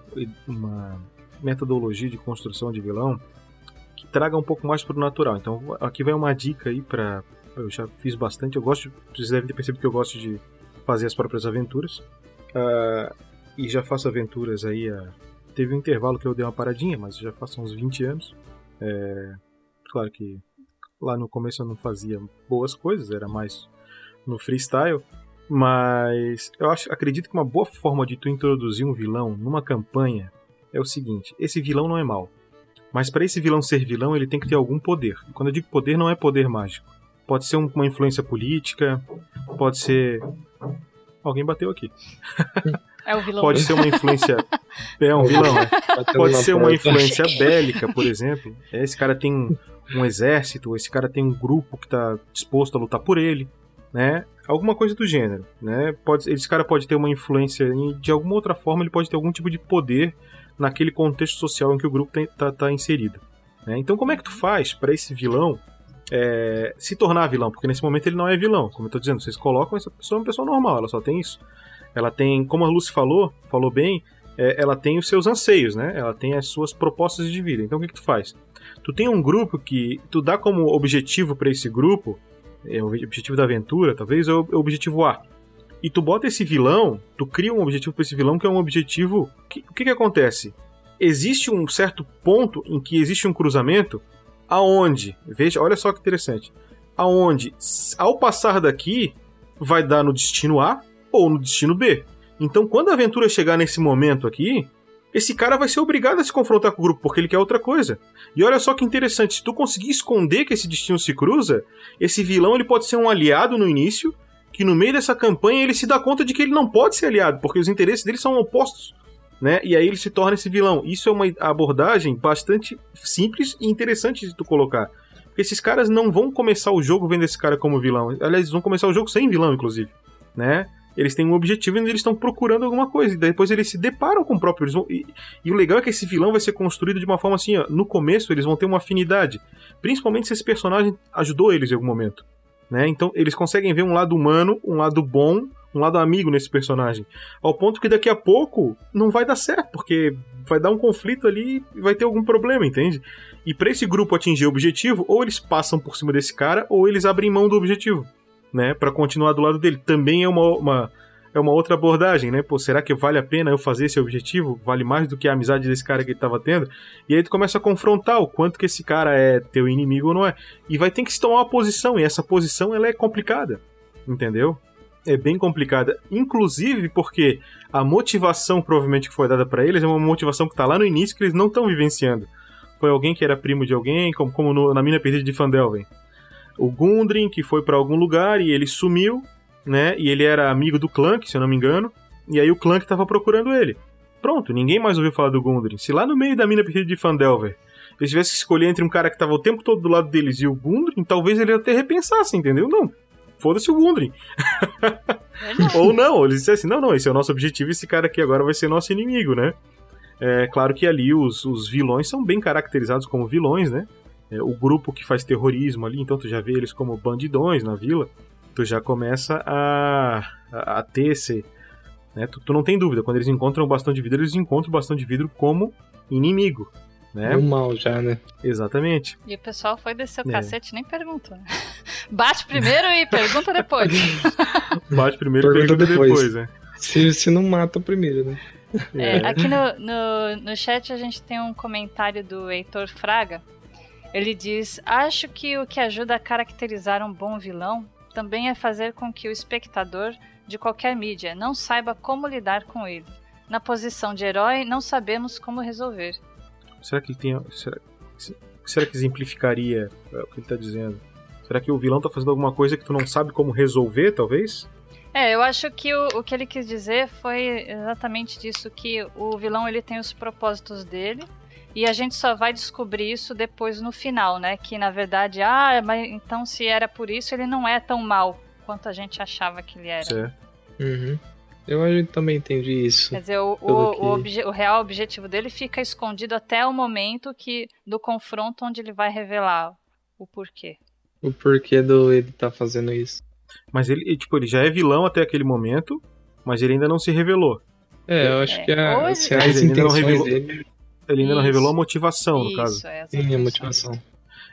Speaker 3: uma metodologia de construção de vilão que traga um pouco mais pro natural. Então aqui vai uma dica aí para eu já fiz bastante. Eu gosto, vocês devem ter percebido que eu gosto de fazer as próprias aventuras. Uh, e já faço aventuras aí. Teve um intervalo que eu dei uma paradinha, mas já faço uns 20 anos. É, claro que lá no começo eu não fazia boas coisas, era mais no freestyle. Mas eu acho, acredito que uma boa forma de tu introduzir um vilão numa campanha é o seguinte: esse vilão não é mal. Mas para esse vilão ser vilão, ele tem que ter algum poder. E quando eu digo poder, não é poder mágico. Pode ser uma influência política, pode ser. Alguém bateu aqui.
Speaker 4: É o vilão.
Speaker 3: Pode ser uma influência. <laughs> É um vilão, né? Pode ser uma influência bélica, por exemplo. Esse cara tem um exército, esse cara tem um grupo que está disposto a lutar por ele, né? Alguma coisa do gênero, né? Pode, esse cara pode ter uma influência de alguma outra forma, ele pode ter algum tipo de poder naquele contexto social em que o grupo está tá inserido. Né? Então, como é que tu faz para esse vilão é, se tornar vilão? Porque nesse momento ele não é vilão. Como eu estou dizendo, vocês colocam essa pessoa uma pessoa normal, ela só tem isso. Ela tem, como a Lucy falou, falou bem, é, ela tem os seus anseios, né? Ela tem as suas propostas de vida. Então, o que, que tu faz? Tu tem um grupo que tu dá como objetivo para esse grupo, é o objetivo da aventura, talvez, é o objetivo A e tu bota esse vilão, tu cria um objetivo para esse vilão que é um objetivo. Que, o que, que acontece? Existe um certo ponto em que existe um cruzamento aonde, veja, olha só que interessante, aonde ao passar daqui vai dar no destino A ou no destino B. Então, quando a aventura chegar nesse momento aqui, esse cara vai ser obrigado a se confrontar com o grupo porque ele quer outra coisa. E olha só que interessante, se tu conseguir esconder que esse destino se cruza, esse vilão ele pode ser um aliado no início que no meio dessa campanha ele se dá conta de que ele não pode ser aliado, porque os interesses dele são opostos. Né? E aí ele se torna esse vilão. Isso é uma abordagem bastante simples e interessante de tu colocar. Porque esses caras não vão começar o jogo vendo esse cara como vilão. Aliás, eles vão começar o jogo sem vilão, inclusive. Né? Eles têm um objetivo e eles estão procurando alguma coisa. E depois eles se deparam com o próprio. Vão... E, e, o legal é que esse vilão vai ser construído de uma forma assim: ó, no começo eles vão ter uma afinidade. Principalmente se esse personagem ajudou eles em algum momento. Né? Então eles conseguem ver um lado humano, um lado bom, um lado amigo nesse personagem. Ao ponto que daqui a pouco não vai dar certo, porque vai dar um conflito ali e vai ter algum problema, entende? E para esse grupo atingir o objetivo, ou eles passam por cima desse cara, ou eles abrem mão do objetivo, né? Para continuar do lado dele. Também é uma, uma é uma outra abordagem, né? Pô, será que vale a pena eu fazer esse objetivo? Vale mais do que a amizade desse cara que ele tava tendo? E aí tu começa a confrontar o quanto que esse cara é teu inimigo ou não é. E vai ter que se tomar uma posição, e essa posição ela é complicada, entendeu? É bem complicada, inclusive porque a motivação provavelmente que foi dada para eles é uma motivação que tá lá no início que eles não estão vivenciando. Foi alguém que era primo de alguém, como, como no, na mina perdida de Fandelven. O Gundren, que foi para algum lugar e ele sumiu, né? E ele era amigo do Clank, se eu não me engano. E aí o Clank tava procurando ele. Pronto, ninguém mais ouviu falar do Gundren. Se lá no meio da mina perdida de Fandelver eles tivessem que escolher entre um cara que tava o tempo todo do lado deles e o Gundren, talvez ele até repensasse, entendeu? Não. Foda-se o Gundren. <laughs> Ou não, eles dissessem, não, não, esse é o nosso objetivo, esse cara aqui agora vai ser nosso inimigo, né? É claro que ali os, os vilões são bem caracterizados como vilões, né? É, o grupo que faz terrorismo ali, então tu já vê eles como bandidões na vila tu já começa a, a, a ter esse. Né? Tu, tu, não tem dúvida, quando eles encontram o bastão de vidro, eles encontram o bastão de vidro como inimigo. né?
Speaker 5: No mal já, né?
Speaker 3: Exatamente.
Speaker 4: E o pessoal foi descer o
Speaker 3: É.
Speaker 4: cacete e nem pergunta. né? <laughs> Bate primeiro e pergunta depois. <laughs>
Speaker 3: Bate primeiro,
Speaker 5: Pergunta
Speaker 3: pergunta depois,
Speaker 5: depois.
Speaker 3: né?
Speaker 5: Se, se não mata primeiro, né?
Speaker 4: É, aqui no, no, no chat a gente tem um comentário do Heitor Fraga. Ele diz: Acho que o que ajuda a caracterizar um bom vilão também é fazer com que o espectador de qualquer mídia não saiba como lidar com ele. Na posição de herói, não sabemos como resolver.
Speaker 3: Será que ele tem. Será, será que exemplificaria é, o que ele tá dizendo? Será que o vilão tá fazendo alguma coisa que tu não sabe como resolver, talvez?
Speaker 4: É, eu acho que o, o que ele quis dizer foi exatamente disso, que o vilão ele tem os propósitos dele e a gente só vai descobrir isso depois no final, né? Que na verdade, ah, mas então se era por isso ele não é tão mal quanto a gente achava que ele era.
Speaker 3: Certo.
Speaker 5: Uhum. Eu acho que também entendi isso.
Speaker 4: Quer dizer, o, o,
Speaker 5: que-
Speaker 4: o, obje- o real objetivo dele fica escondido até o momento que do confronto onde ele vai revelar o porquê.
Speaker 5: O porquê do ele tá fazendo isso.
Speaker 3: Mas ele, tipo, ele já é vilão até aquele momento, mas ele ainda não se revelou.
Speaker 5: É, eu acho
Speaker 4: É,
Speaker 5: que a,
Speaker 4: hoje-
Speaker 5: se
Speaker 3: Mas
Speaker 5: as
Speaker 3: ele não
Speaker 5: intenções
Speaker 3: revelou-
Speaker 5: dele
Speaker 3: Ele ainda não
Speaker 4: Isso.
Speaker 3: revelou a motivação, no
Speaker 4: isso,
Speaker 3: caso.
Speaker 4: é,
Speaker 5: tem a motivação.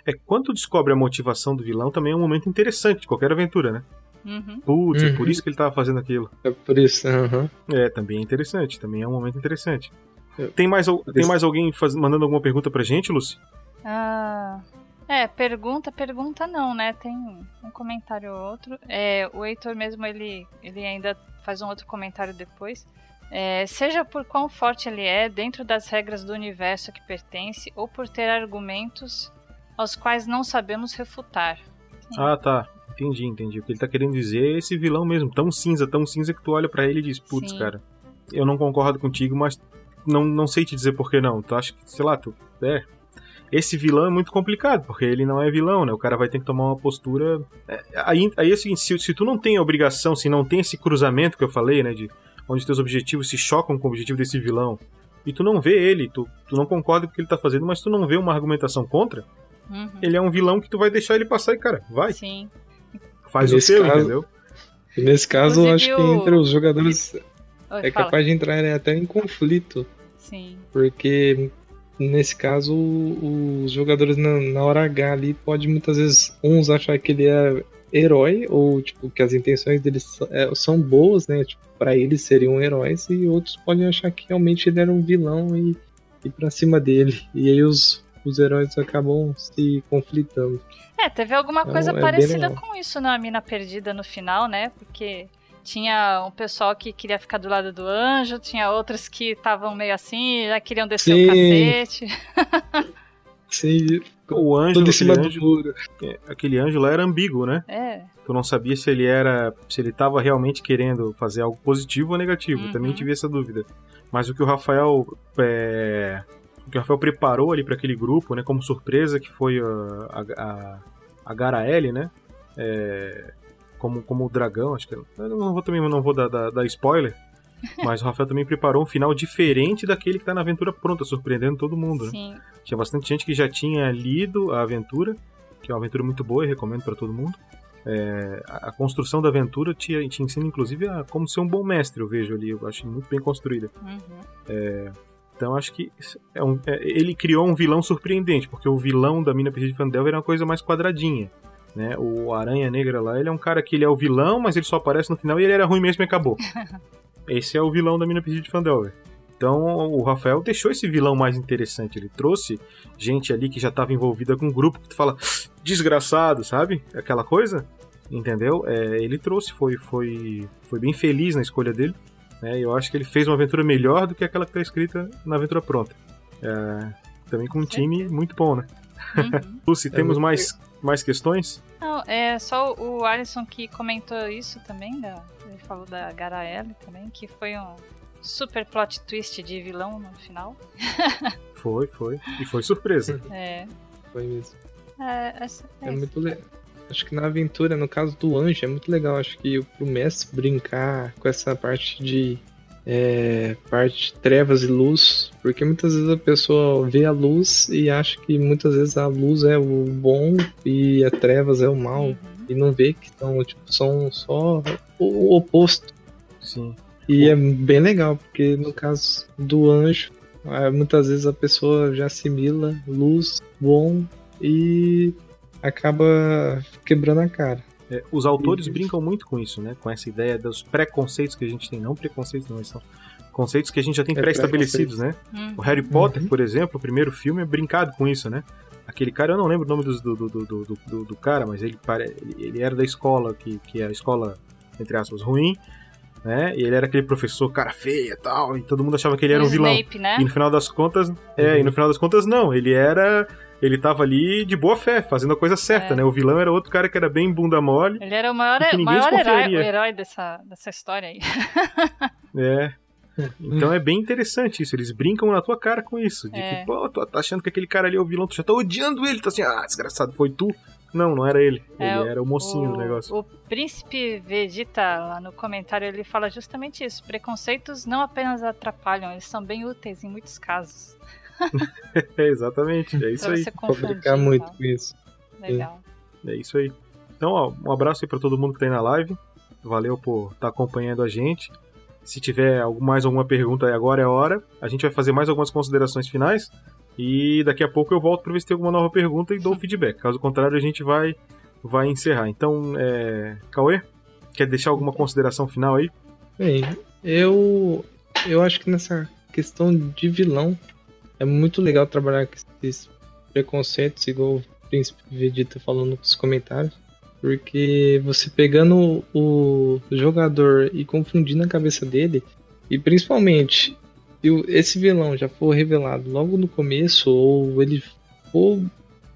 Speaker 3: É quando tu descobre a motivação do vilão também é um momento interessante de qualquer aventura, né?
Speaker 4: Uhum.
Speaker 3: Putz, é
Speaker 5: Uhum.
Speaker 3: por isso que ele tava fazendo aquilo.
Speaker 5: É por isso, aham.
Speaker 3: É, também é interessante, também é um momento interessante. Tem mais, tem mais alguém faz- mandando alguma pergunta pra gente, Lucy?
Speaker 4: Ah, é, pergunta, pergunta não, né? Tem um comentário ou outro. É, o Heitor mesmo, ele, ele ainda faz um outro comentário depois. É, seja por quão forte ele é dentro das regras do universo a que pertence, ou por ter argumentos aos quais não sabemos refutar.
Speaker 3: Ah, tá. Entendi, entendi. O que ele tá querendo dizer é esse vilão mesmo, tão cinza, tão cinza que tu olha pra ele e diz, putz,
Speaker 4: Sim.
Speaker 3: cara, eu não concordo contigo, mas não, não sei te dizer por que não. Tu acha que, sei lá, tu. É. Esse vilão é muito complicado, porque ele não é vilão, né? O cara vai ter que tomar uma postura. É, aí, aí é o seguinte, se, se tu não tem a obrigação, se não tem esse cruzamento que eu falei, né? De onde teus objetivos se chocam com o objetivo desse vilão, e tu não vê ele, tu, tu não concorda com o que ele tá fazendo, mas tu não vê uma argumentação contra,
Speaker 4: Uhum.
Speaker 3: ele é um vilão que tu vai deixar ele passar e, cara, vai,
Speaker 4: Sim.
Speaker 3: faz
Speaker 5: Nesse
Speaker 3: o teu,
Speaker 5: caso-
Speaker 3: entendeu?
Speaker 5: E nesse caso, eu acho
Speaker 4: Inclusive,
Speaker 5: que entre os jogadores
Speaker 4: Oi,
Speaker 5: é
Speaker 4: fala.
Speaker 5: capaz de entrar até em conflito.
Speaker 4: Sim.
Speaker 5: Porque nesse caso, os jogadores na, na hora H ali pode muitas vezes uns achar que ele é herói ou tipo que as intenções deles são, é, são boas, né? Tipo, para eles seriam heróis e outros podem achar que realmente ele era um vilão e ir pra cima dele. E aí os, os heróis acabam se conflitando.
Speaker 4: É, teve alguma
Speaker 5: Então,
Speaker 4: coisa
Speaker 5: é
Speaker 4: parecida com isso na Mina Perdida no final, né? Porque tinha um pessoal que queria ficar do lado do anjo, tinha outros que estavam meio assim, já queriam descer
Speaker 5: Sim.
Speaker 4: o cacete. <laughs>
Speaker 5: Sim,
Speaker 3: O anjo,
Speaker 5: tudo em
Speaker 3: aquele
Speaker 5: cima do
Speaker 3: anjo,
Speaker 5: muro.
Speaker 3: é, aquele anjo lá era ambíguo, né?
Speaker 4: É,
Speaker 3: Tu não sabia se ele era. se ele tava realmente querendo fazer algo positivo ou negativo.
Speaker 4: Uhum.
Speaker 3: Também tive essa dúvida. Mas o que o Rafael. é, o que o Rafael preparou ali para aquele grupo, né? Como surpresa, que foi a, a, a, a Garaele, né? É, como, como o dragão, acho que. Eu não vou também não vou dar, dar, dar spoiler. Mas o Rafael também preparou um final diferente daquele que tá na aventura pronta, surpreendendo todo mundo, né?
Speaker 4: sim.
Speaker 3: Tinha bastante gente que já tinha lido a aventura, que é uma aventura muito boa e recomendo para todo mundo. É, a, a construção da aventura te, te ensina, inclusive, a como ser um bom mestre, eu vejo ali. Eu acho muito bem construída.
Speaker 4: Uhum.
Speaker 3: Então, acho que é um- é, ele criou um vilão surpreendente, porque o vilão da Mina Perdida de Fandelver era uma coisa mais quadradinha. Né? O Aranha Negra lá, ele é um cara que ele é o vilão, mas ele só aparece no final e ele era ruim mesmo e acabou. <laughs> Esse é o vilão da Mina Perdida de Fandelver. Então o Rafael deixou esse vilão mais interessante. Ele trouxe gente ali que já estava envolvida com um grupo que tu fala desgraçado, sabe? Aquela coisa, entendeu? É, ele trouxe, foi, foi, foi bem feliz na escolha dele. Né? Eu acho que ele fez uma aventura melhor do que aquela que está escrita na aventura pronta. É, também com um time muito bom, né?
Speaker 4: Uhum. <laughs>
Speaker 3: Lucy, temos
Speaker 5: muito
Speaker 3: mais, mais questões?
Speaker 4: Não, é só o Alisson que comentou isso também, da, ele falou da Garaele também, que foi um super plot twist de vilão no final. <laughs>
Speaker 3: Foi, foi. E foi surpresa.
Speaker 4: É,
Speaker 5: Foi mesmo.
Speaker 4: é, essa- é
Speaker 5: É
Speaker 4: isso.
Speaker 5: muito legal. Acho que na aventura, no caso do anjo, é muito legal. Acho que pro mestre brincar com essa parte de. É, parte de trevas e luz. Porque muitas vezes a pessoa vê a luz e acha que muitas vezes a luz é o bom e a trevas é o mal.
Speaker 4: Uhum.
Speaker 5: E não vê que são, tipo, são só o oposto.
Speaker 3: Sim.
Speaker 5: E é bem legal, porque no caso do anjo, É, muitas vezes a pessoa já assimila luz, bom e acaba quebrando a cara.
Speaker 3: É, os autores
Speaker 5: Isso.
Speaker 3: brincam muito com isso, né? Com essa ideia dos preconceitos que a gente tem. Não preconceitos, não, são conceitos que a gente já tem
Speaker 5: É,
Speaker 3: pré-estabelecidos, né?
Speaker 4: Hum.
Speaker 3: O Harry Potter,
Speaker 5: Uhum.
Speaker 3: por exemplo, o primeiro filme é brincado com isso, né? Aquele cara, eu não lembro o nome dos- do, do, do, do, do- do cara, mas ele, pare- ele- era da escola, que, que é a escola, entre aspas, ruim, né? E ele era aquele professor cara feia e tal, e todo mundo achava que ele era
Speaker 4: o
Speaker 3: um vilão.
Speaker 4: Snape, né?
Speaker 3: E no final das contas, é,
Speaker 5: Uhum.
Speaker 3: e no final das contas não, ele era ele tava ali de boa fé, fazendo a coisa certa,
Speaker 4: É.
Speaker 3: né? O vilão era outro cara que era bem bunda mole.
Speaker 4: Ele era o maior, maior herói, o herói dessa, dessa história aí.
Speaker 3: É. Então é bem interessante isso. Eles brincam na tua cara com isso. De
Speaker 4: É.
Speaker 3: que, pô, tu tá achando que aquele cara ali é o vilão, tu já tá odiando ele. Tá assim, ah, desgraçado, foi tu. Não, não era ele.
Speaker 4: É,
Speaker 3: ele era o mocinho
Speaker 4: o,
Speaker 3: do negócio.
Speaker 4: O príncipe Vegeta, lá no comentário, ele fala justamente isso. Preconceitos não apenas atrapalham, eles são bem úteis em muitos casos.
Speaker 3: É, <laughs> exatamente, é isso
Speaker 4: pra
Speaker 3: aí.
Speaker 4: você
Speaker 5: Vou
Speaker 4: confundir.
Speaker 5: brincar muito
Speaker 4: tá?
Speaker 5: com isso.
Speaker 4: Legal.
Speaker 3: É isso aí. Então, ó, um abraço aí pra todo mundo que tá aí na live. Valeu por estar acompanhando a gente. Se tiver mais alguma pergunta aí, agora é a hora. A gente vai fazer mais algumas considerações finais. E daqui a pouco eu volto pra ver se tem alguma nova pergunta e dou o <laughs> feedback. Caso contrário, a gente vai, vai encerrar. Então, é... Cauê, quer deixar alguma consideração final aí?
Speaker 5: Bem, eu eu acho que nessa questão de vilão é muito legal trabalhar com esses preconceitos, igual o Príncipe Vegeta falou nos comentários, porque você pegando o jogador e confundindo a cabeça dele, e principalmente se esse vilão já for revelado logo no começo, ou ele for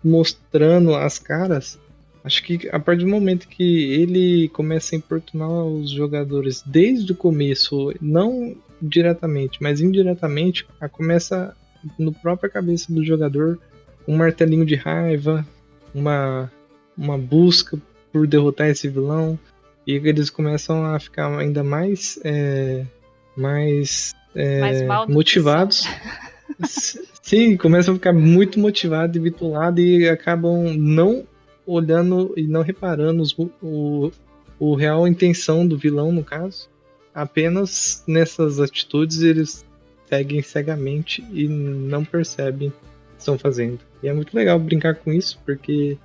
Speaker 5: mostrando as caras, Acho que a partir do momento que ele começa a importunar os jogadores desde o começo, não diretamente, mas indiretamente, começa no própria cabeça do jogador um martelinho de raiva, uma, uma busca por derrotar esse vilão, e eles começam a ficar ainda mais, é, mais, é,
Speaker 4: Mais
Speaker 5: motivados. <laughs> Sim, começam a ficar muito motivados e bitulados e acabam não olhando e não reparando os, o, o real intenção do vilão, no caso. Apenas nessas atitudes eles seguem cegamente e não percebem o que estão fazendo. E é muito legal brincar com isso, porque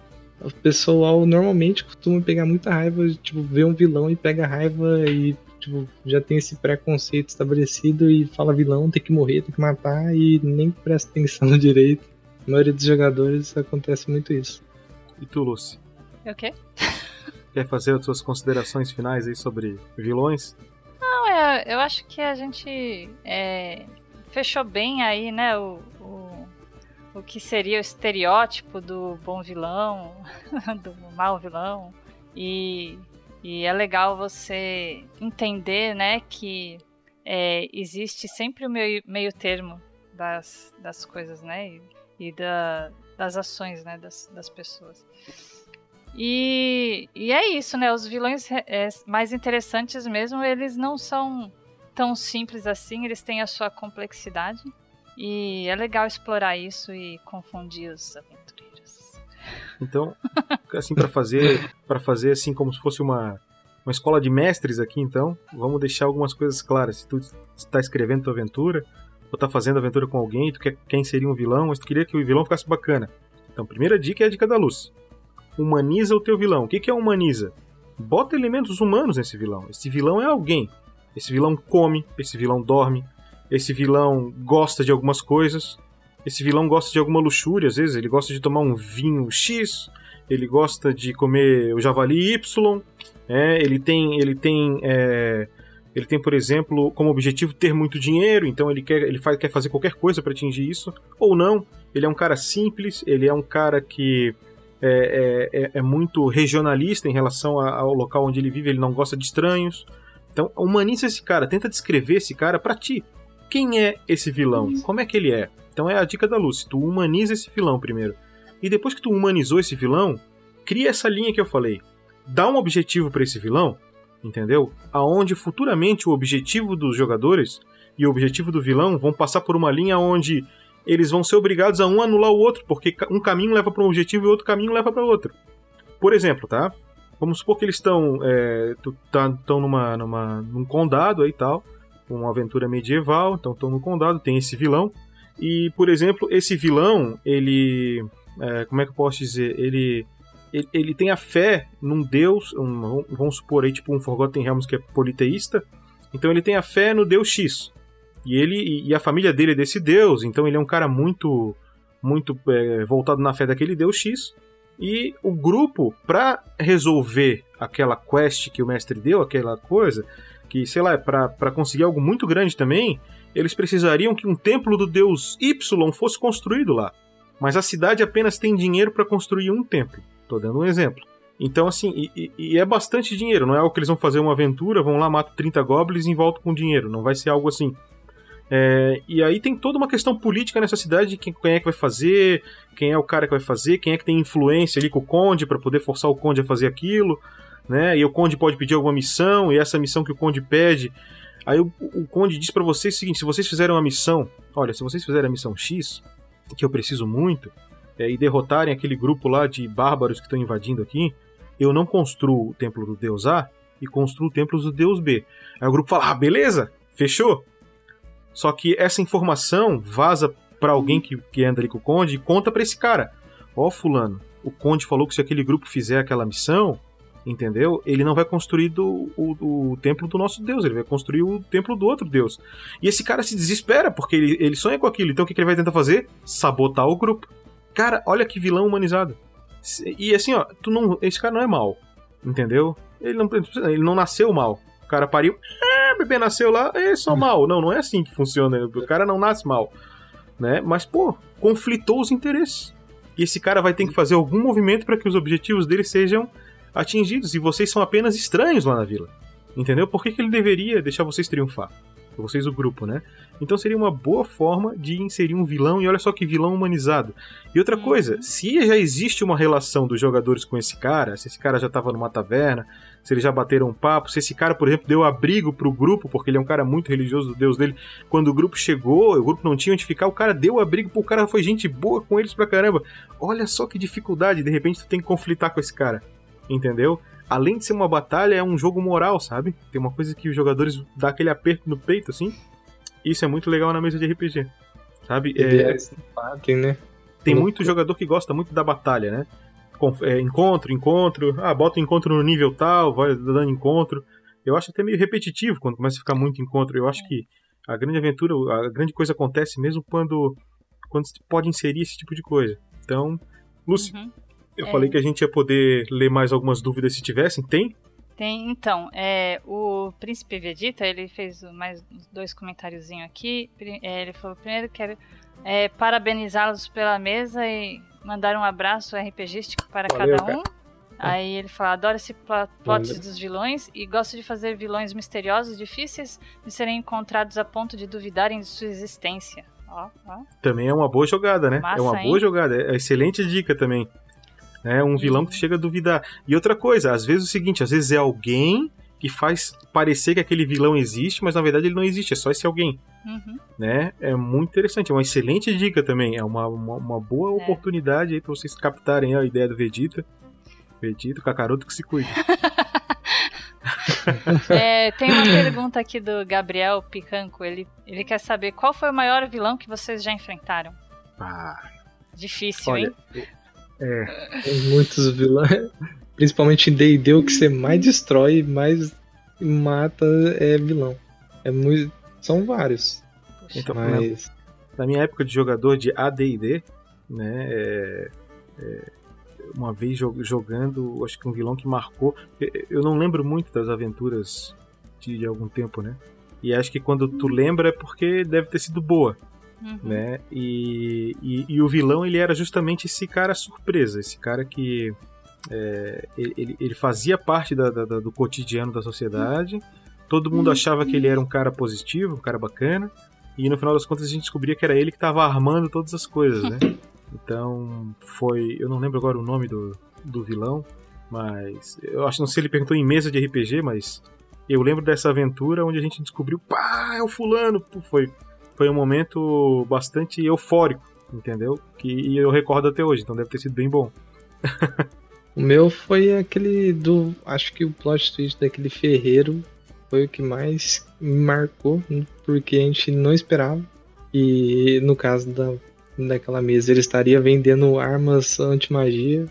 Speaker 5: o pessoal normalmente costuma pegar muita raiva, tipo, ver um vilão e pega raiva e tipo, já tem esse preconceito estabelecido e fala vilão, tem que morrer, tem que matar e nem presta atenção <laughs> direito. Na maioria dos jogadores acontece muito isso.
Speaker 3: E tu, Lucy?
Speaker 4: É O quê? <laughs>
Speaker 3: Quer fazer as suas considerações finais aí sobre vilões?
Speaker 4: Não, é, eu acho que a gente é, fechou bem aí, né, o, o, que seria o estereótipo do bom vilão, <laughs> do mau vilão. E, e é legal você entender, né, que é, existe sempre o meio, meio termo das, das coisas, né, e, e da, das ações, né, das, das pessoas. E, e é isso, né? Os vilões é, mais interessantes mesmo, eles não são tão simples assim, eles têm a sua complexidade. E é legal explorar isso e confundir os aventureiros.
Speaker 3: Então, assim para fazer, para fazer assim como se fosse uma uma escola de mestres aqui, então, vamos deixar algumas coisas claras. Se tu está escrevendo tua aventura, ou tá fazendo aventura com alguém, tu quer, quer inserir um vilão, mas tu queria que o vilão ficasse bacana. Então, primeira dica é a dica da luz. Humaniza o teu vilão. O que, que é humaniza? Bota elementos humanos nesse vilão. Esse vilão é alguém. Esse vilão come, esse vilão dorme, esse vilão gosta de algumas coisas, esse vilão gosta de alguma luxúria, às vezes. Ele gosta de tomar um vinho X, ele gosta de comer o javali Y, é, ele tem, ele tem, é, ele tem, por exemplo, como objetivo ter muito dinheiro, então ele quer, ele faz, quer fazer qualquer coisa para atingir isso, ou não. Ele é um cara simples, ele é um cara que é, é, é muito regionalista em relação ao local onde ele vive, ele não gosta de estranhos. Então, humaniza esse cara, tenta descrever esse cara para ti. Quem é esse vilão? Como é que ele é? Então é a dica da Lucy, tu humaniza esse vilão primeiro. E depois que tu humanizou esse vilão, cria essa linha que eu falei. Dá um objetivo para esse vilão, entendeu? Aonde futuramente o objetivo dos jogadores e o objetivo do vilão vão passar por uma linha onde eles vão ser obrigados a um anular o outro, porque um caminho leva para um objetivo e outro caminho leva para outro. Por exemplo, tá? Vamos supor que eles estão é, tá, numa, numa, num condado aí e tal, uma aventura medieval, então estão no condado, tem esse vilão, E, por exemplo, esse vilão, ele. é, como é que eu posso dizer? Ele. Ele, ele tem a fé num deus, um- vamos supor aí, tipo um Forgotten Realms que é politeísta. Então ele tem a fé no deus X. E ele e a família dele é desse deus, então ele é um cara muito muito é, voltado na fé daquele deus X. E o grupo, pra resolver aquela quest que o mestre deu, aquela coisa, que sei lá, pra pra conseguir algo muito grande também, eles precisariam que um templo do deus Y fosse construído lá. Mas a cidade apenas tem dinheiro pra construir um templo. Tô dando um exemplo. Então, assim, e, e- é bastante dinheiro, não é algo que eles vão fazer uma aventura, vão lá, matam 30 goblins e voltam com dinheiro. Não vai ser algo assim. É, e aí tem toda uma questão política nessa cidade de quem, quem é que vai fazer, quem é o cara que vai fazer, quem é que tem influência ali com o conde para poder forçar o conde a fazer aquilo, né? E o conde pode pedir alguma missão, e essa missão que o conde pede, aí o, o conde diz para vocês o seguinte: se vocês fizerem uma missão, olha, se vocês fizerem a missão X, que eu preciso muito, é, e derrotarem aquele grupo lá de bárbaros que estão invadindo aqui, eu não construo o templo do deus A e construo o templo do deus B. Aí o grupo fala: ah, beleza, fechou. Só que essa informação vaza pra alguém que, que anda ali com o Conde e conta pra esse cara. Ó, fulano, o Conde falou que se aquele grupo fizer aquela missão, entendeu? Ele não vai construir do, o, o templo do nosso Deus, ele vai construir o templo do outro Deus. E esse cara se desespera, porque ele, ele sonha com aquilo. Então o que, que ele vai tentar fazer? Sabotar o grupo. Cara, olha que vilão humanizado. E assim, ó, tu não, esse cara não é mal, entendeu? Ele não, ele não nasceu mal. O cara pariu, ah, bebê nasceu lá, é só mal. Não, não é assim que funciona. O cara não nasce mal, né? Mas pô, conflitou os interesses. E esse cara vai ter que fazer algum movimento para que os objetivos dele sejam atingidos. E vocês são apenas estranhos lá na vila, entendeu? Por que, que ele deveria deixar vocês triunfar? Vocês, o grupo, né? Então seria uma boa forma de inserir um vilão, e olha só que vilão humanizado. E outra
Speaker 4: Uhum.
Speaker 3: coisa, se já existe uma relação dos jogadores com esse cara, se esse cara já tava numa taverna, se eles já bateram um papo, se esse cara, por exemplo, deu abrigo pro grupo, porque ele é um cara muito religioso do deus dele, quando o grupo chegou, o grupo não tinha onde ficar, o cara deu abrigo, pô, o cara foi gente boa com eles pra caramba. Olha só que dificuldade, de repente tu tem que conflitar com esse cara, entendeu? Além de ser uma batalha, é um jogo moral, sabe? Tem uma coisa que os jogadores dá aquele aperto no peito, assim. Isso é muito legal na mesa de RPG, sabe? É,
Speaker 5: empatem, né?
Speaker 3: tem muito jogador que gosta muito da batalha, né? É, encontro, encontro, ah, bota o encontro no nível tal, vai dando encontro. Eu acho até meio repetitivo quando começa a ficar muito encontro. Eu acho que a grande aventura, a grande coisa acontece mesmo quando, quando se pode inserir esse tipo de coisa. Então, Lúcio,
Speaker 4: Uhum.
Speaker 3: Eu
Speaker 4: É.
Speaker 3: falei que a gente ia poder ler mais algumas dúvidas se tivessem. Tem?
Speaker 4: Tem, então, é, o Príncipe Vegeta, ele fez mais dois comentáriozinhos aqui. É, ele falou, primeiro quero é, parabenizá-los pela mesa e mandar um abraço RPGístico para
Speaker 3: Valeu,
Speaker 4: cada
Speaker 3: cara.
Speaker 4: um. Aí ele fala, adoro esse plot
Speaker 5: Valeu.
Speaker 4: dos vilões e gosto de fazer vilões misteriosos, difíceis de serem encontrados a ponto de duvidarem de sua existência. Ó, ó.
Speaker 3: Também é uma boa jogada, né?
Speaker 4: Massa,
Speaker 3: é uma
Speaker 4: hein?
Speaker 3: boa jogada. É excelente dica também. É um vilão que chega a duvidar. E outra coisa, às vezes é o seguinte, às vezes é alguém que faz parecer que aquele vilão existe, mas na verdade ele não existe, é só esse alguém,
Speaker 4: Uhum.
Speaker 3: né? É muito interessante, é uma excelente dica também, é uma, uma, uma boa
Speaker 4: É.
Speaker 3: oportunidade aí pra vocês captarem a ideia do Vegeta. Vegeta, Kakaroto que se cuide. <laughs>
Speaker 4: É, tem uma pergunta aqui do Gabriel Picanco. Ele, ele quer saber qual foi o maior vilão que vocês já enfrentaram.
Speaker 3: Ah,
Speaker 4: Difícil,
Speaker 3: olha,
Speaker 4: hein?
Speaker 3: É,
Speaker 5: Tem muitos vilões. <laughs> Principalmente em D&D, o que você mais destrói, mais mata é vilão. É muito... São vários.
Speaker 3: Então, na,
Speaker 5: Mas
Speaker 3: na minha época de jogador de AD&D, né, é, é, uma vez jo- jogando, acho que um vilão que marcou, eu- eu não lembro muito das aventuras de, de algum tempo, né, e acho que quando tu lembra é porque deve ter sido boa,
Speaker 4: Uhum.
Speaker 3: né, e, e, e o vilão ele era justamente esse cara surpresa, esse cara que é, ele, ele- fazia parte da- da- do cotidiano da sociedade, todo mundo achava que ele era um cara positivo, um cara bacana, e no final das contas a gente descobria que era ele que estava armando todas as coisas, né? <laughs> Então foi. Eu não lembro agora o nome do, do vilão, mas. Eu acho não sei se ele perguntou em mesa de RPG, mas. Eu lembro dessa aventura onde a gente descobriu, pá, é o fulano! Foi, foi um momento bastante eufórico, entendeu? Que eu recordo até hoje, então deve ter sido bem bom. <laughs>
Speaker 5: o meu foi aquele do... Acho que o plot twist daquele ferreiro foi o que mais me marcou, porque a gente não esperava. E no caso da, daquela mesa, ele estaria vendendo armas anti-magia,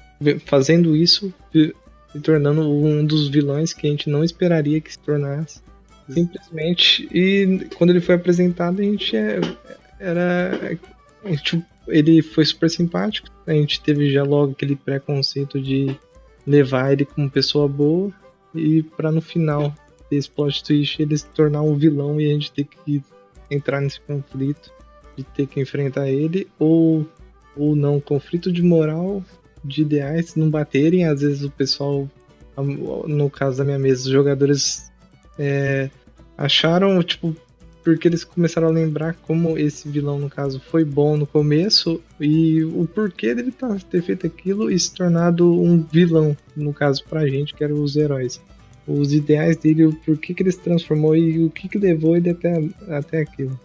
Speaker 5: fazendo isso se tornando um dos vilões que a gente não esperaria que se tornasse. Simplesmente. E quando ele foi apresentado, a gente é, era. A gente, ele foi super simpático. A gente teve já logo aquele preconceito de levar ele como pessoa boa. E para no final desse plot twist ele se tornar um vilão e a gente ter que entrar nesse conflito de ter que enfrentar ele. Ou, ou não, conflito de moral de ideais não baterem. Às vezes o pessoal, no caso da minha mesa, os jogadores é, acharam, tipo, porque eles começaram a lembrar como esse vilão, no caso, foi bom no começo e o porquê dele tá, ter feito aquilo e se tornado um vilão, no caso, pra gente, que eram os heróis. Os ideais dele, o porquê que ele se transformou e o que, que levou ele até, até aquilo.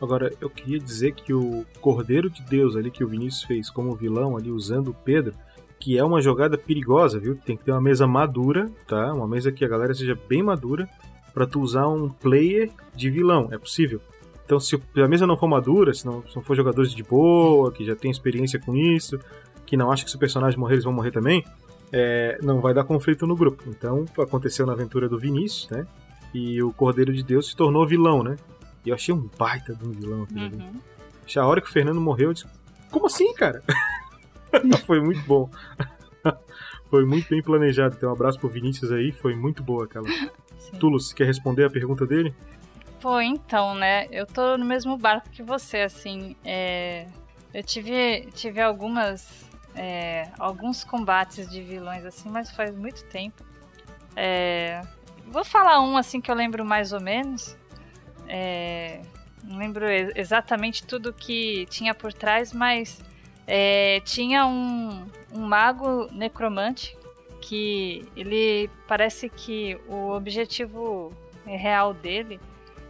Speaker 3: Agora, eu queria dizer que o Cordeiro de Deus ali que o Vinícius fez como vilão ali usando o Pedro, que é uma jogada perigosa, viu? Tem que ter uma mesa madura, tá? Uma mesa que a galera seja bem madura para tu usar um player de vilão, é possível. Então, se a mesa não for madura, se não, se não for jogadores de boa, que já tem experiência com isso, que não acha que se o personagem morrer, eles vão morrer também, é, não vai dar conflito no grupo. Então, aconteceu na aventura do Vinícius, né? E o Cordeiro de Deus se tornou vilão, né? E eu achei um baita de um vilão uhum. A hora que o Fernando morreu, eu disse, como assim, cara? <laughs> foi muito bom. <laughs> foi muito bem planejado. Então, um abraço pro Vinícius aí, foi muito boa aquela. Tulus, quer responder a pergunta dele?
Speaker 4: Pô, então, né? Eu tô no mesmo barco que você, assim. É... Eu tive, tive algumas. É... Alguns combates de vilões, assim, mas faz muito tempo. É... Vou falar um, assim, que eu lembro mais ou menos. É, não lembro exatamente tudo que tinha por trás, mas é, tinha um, um mago necromante que ele parece que o objetivo real dele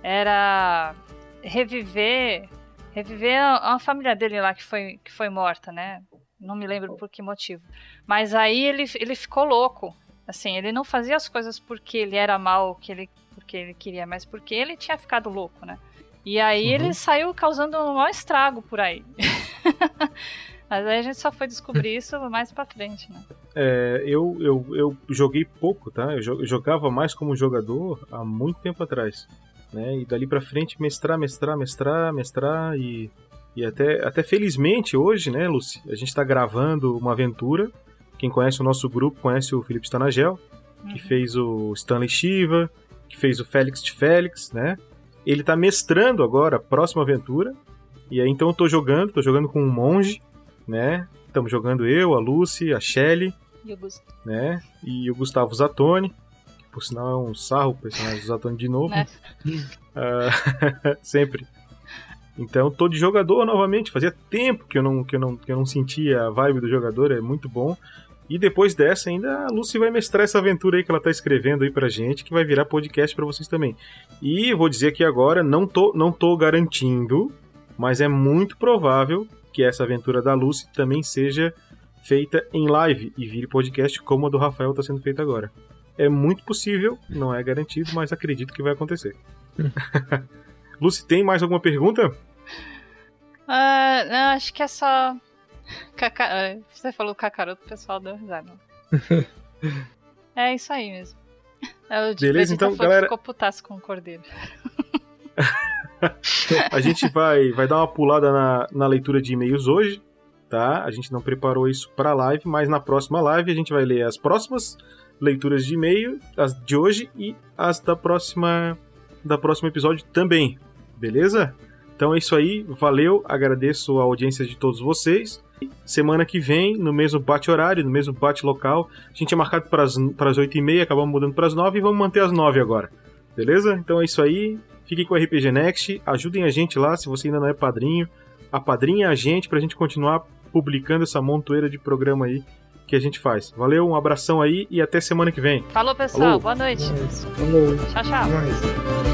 Speaker 4: era reviver reviver a, família dele lá que foi, que foi morta, né? Não me lembro por que motivo. Mas aí ele, ele ficou louco. Assim, ele não fazia as coisas porque ele era mal, que ele porque ele queria, mas porque ele tinha ficado louco, né? E aí uhum. ele saiu causando um maior estrago por aí. <laughs> mas aí a gente só foi descobrir isso mais pra frente, né?
Speaker 3: É, eu, eu, eu joguei pouco, tá? Eu jogava mais como jogador há muito tempo atrás. Né? E dali pra frente mestrar, mestrar, mestrar, mestrar e, e até, até felizmente hoje, né, Lucy? A gente tá gravando uma aventura. Quem conhece o nosso grupo conhece o Felipe Stanagel, que uhum. fez o Stanley Shiva, que fez o Félix de Félix, né? Ele tá mestrando agora a próxima aventura. E aí então eu tô jogando, tô jogando com um monge, né? Estamos jogando eu, a Lucy, a Shelly,
Speaker 4: e o
Speaker 3: né? E o Gustavo Zatoni, que por sinal é um sarro o personagem do Zatoni de novo. Uh, <laughs> <laughs> sempre. Então, tô de jogador novamente. Fazia tempo que eu, não, que, eu não, que eu não sentia a vibe do jogador, é muito bom. E depois dessa, ainda a Lucy vai mestrar essa aventura aí que ela tá escrevendo aí pra gente, que vai virar podcast para vocês também. E vou dizer aqui agora, não tô, não tô garantindo, mas é muito provável que essa aventura da Lucy também seja feita em live e vire podcast como a do Rafael está sendo feita agora. É muito possível, não é garantido, mas acredito que vai acontecer. <laughs> Lucy, tem mais alguma pergunta?
Speaker 4: Uh, não, acho que é só Caca... É, você falou cacaroto, o pessoal deu risada. <laughs> é isso aí mesmo. É, o
Speaker 3: Beleza, então, galera.
Speaker 4: Ficou putaço com o cordeiro. <laughs> <laughs>
Speaker 3: a gente vai, vai dar uma pulada na, na leitura de e-mails hoje, tá? A gente não preparou isso para live, mas na próxima live a gente vai ler as próximas leituras de e-mail, as de hoje e as da próxima da próximo episódio também. Beleza? Então é isso aí, valeu, agradeço a audiência de todos vocês. Semana que vem, no mesmo bate-horário, no mesmo bate-local, a gente é marcado para as 8h30, acabamos mudando para as 9 e vamos manter as 9 agora. Beleza? Então é isso aí. Fiquem com o RPG Next, ajudem a gente lá se você ainda não é padrinho. Apadrinha a gente para a gente continuar publicando essa montoeira de programa aí que a gente faz. Valeu, um abração aí e até semana que vem.
Speaker 4: Falou, pessoal. Falou. Boa noite.
Speaker 5: Falou.
Speaker 4: Tchau, tchau.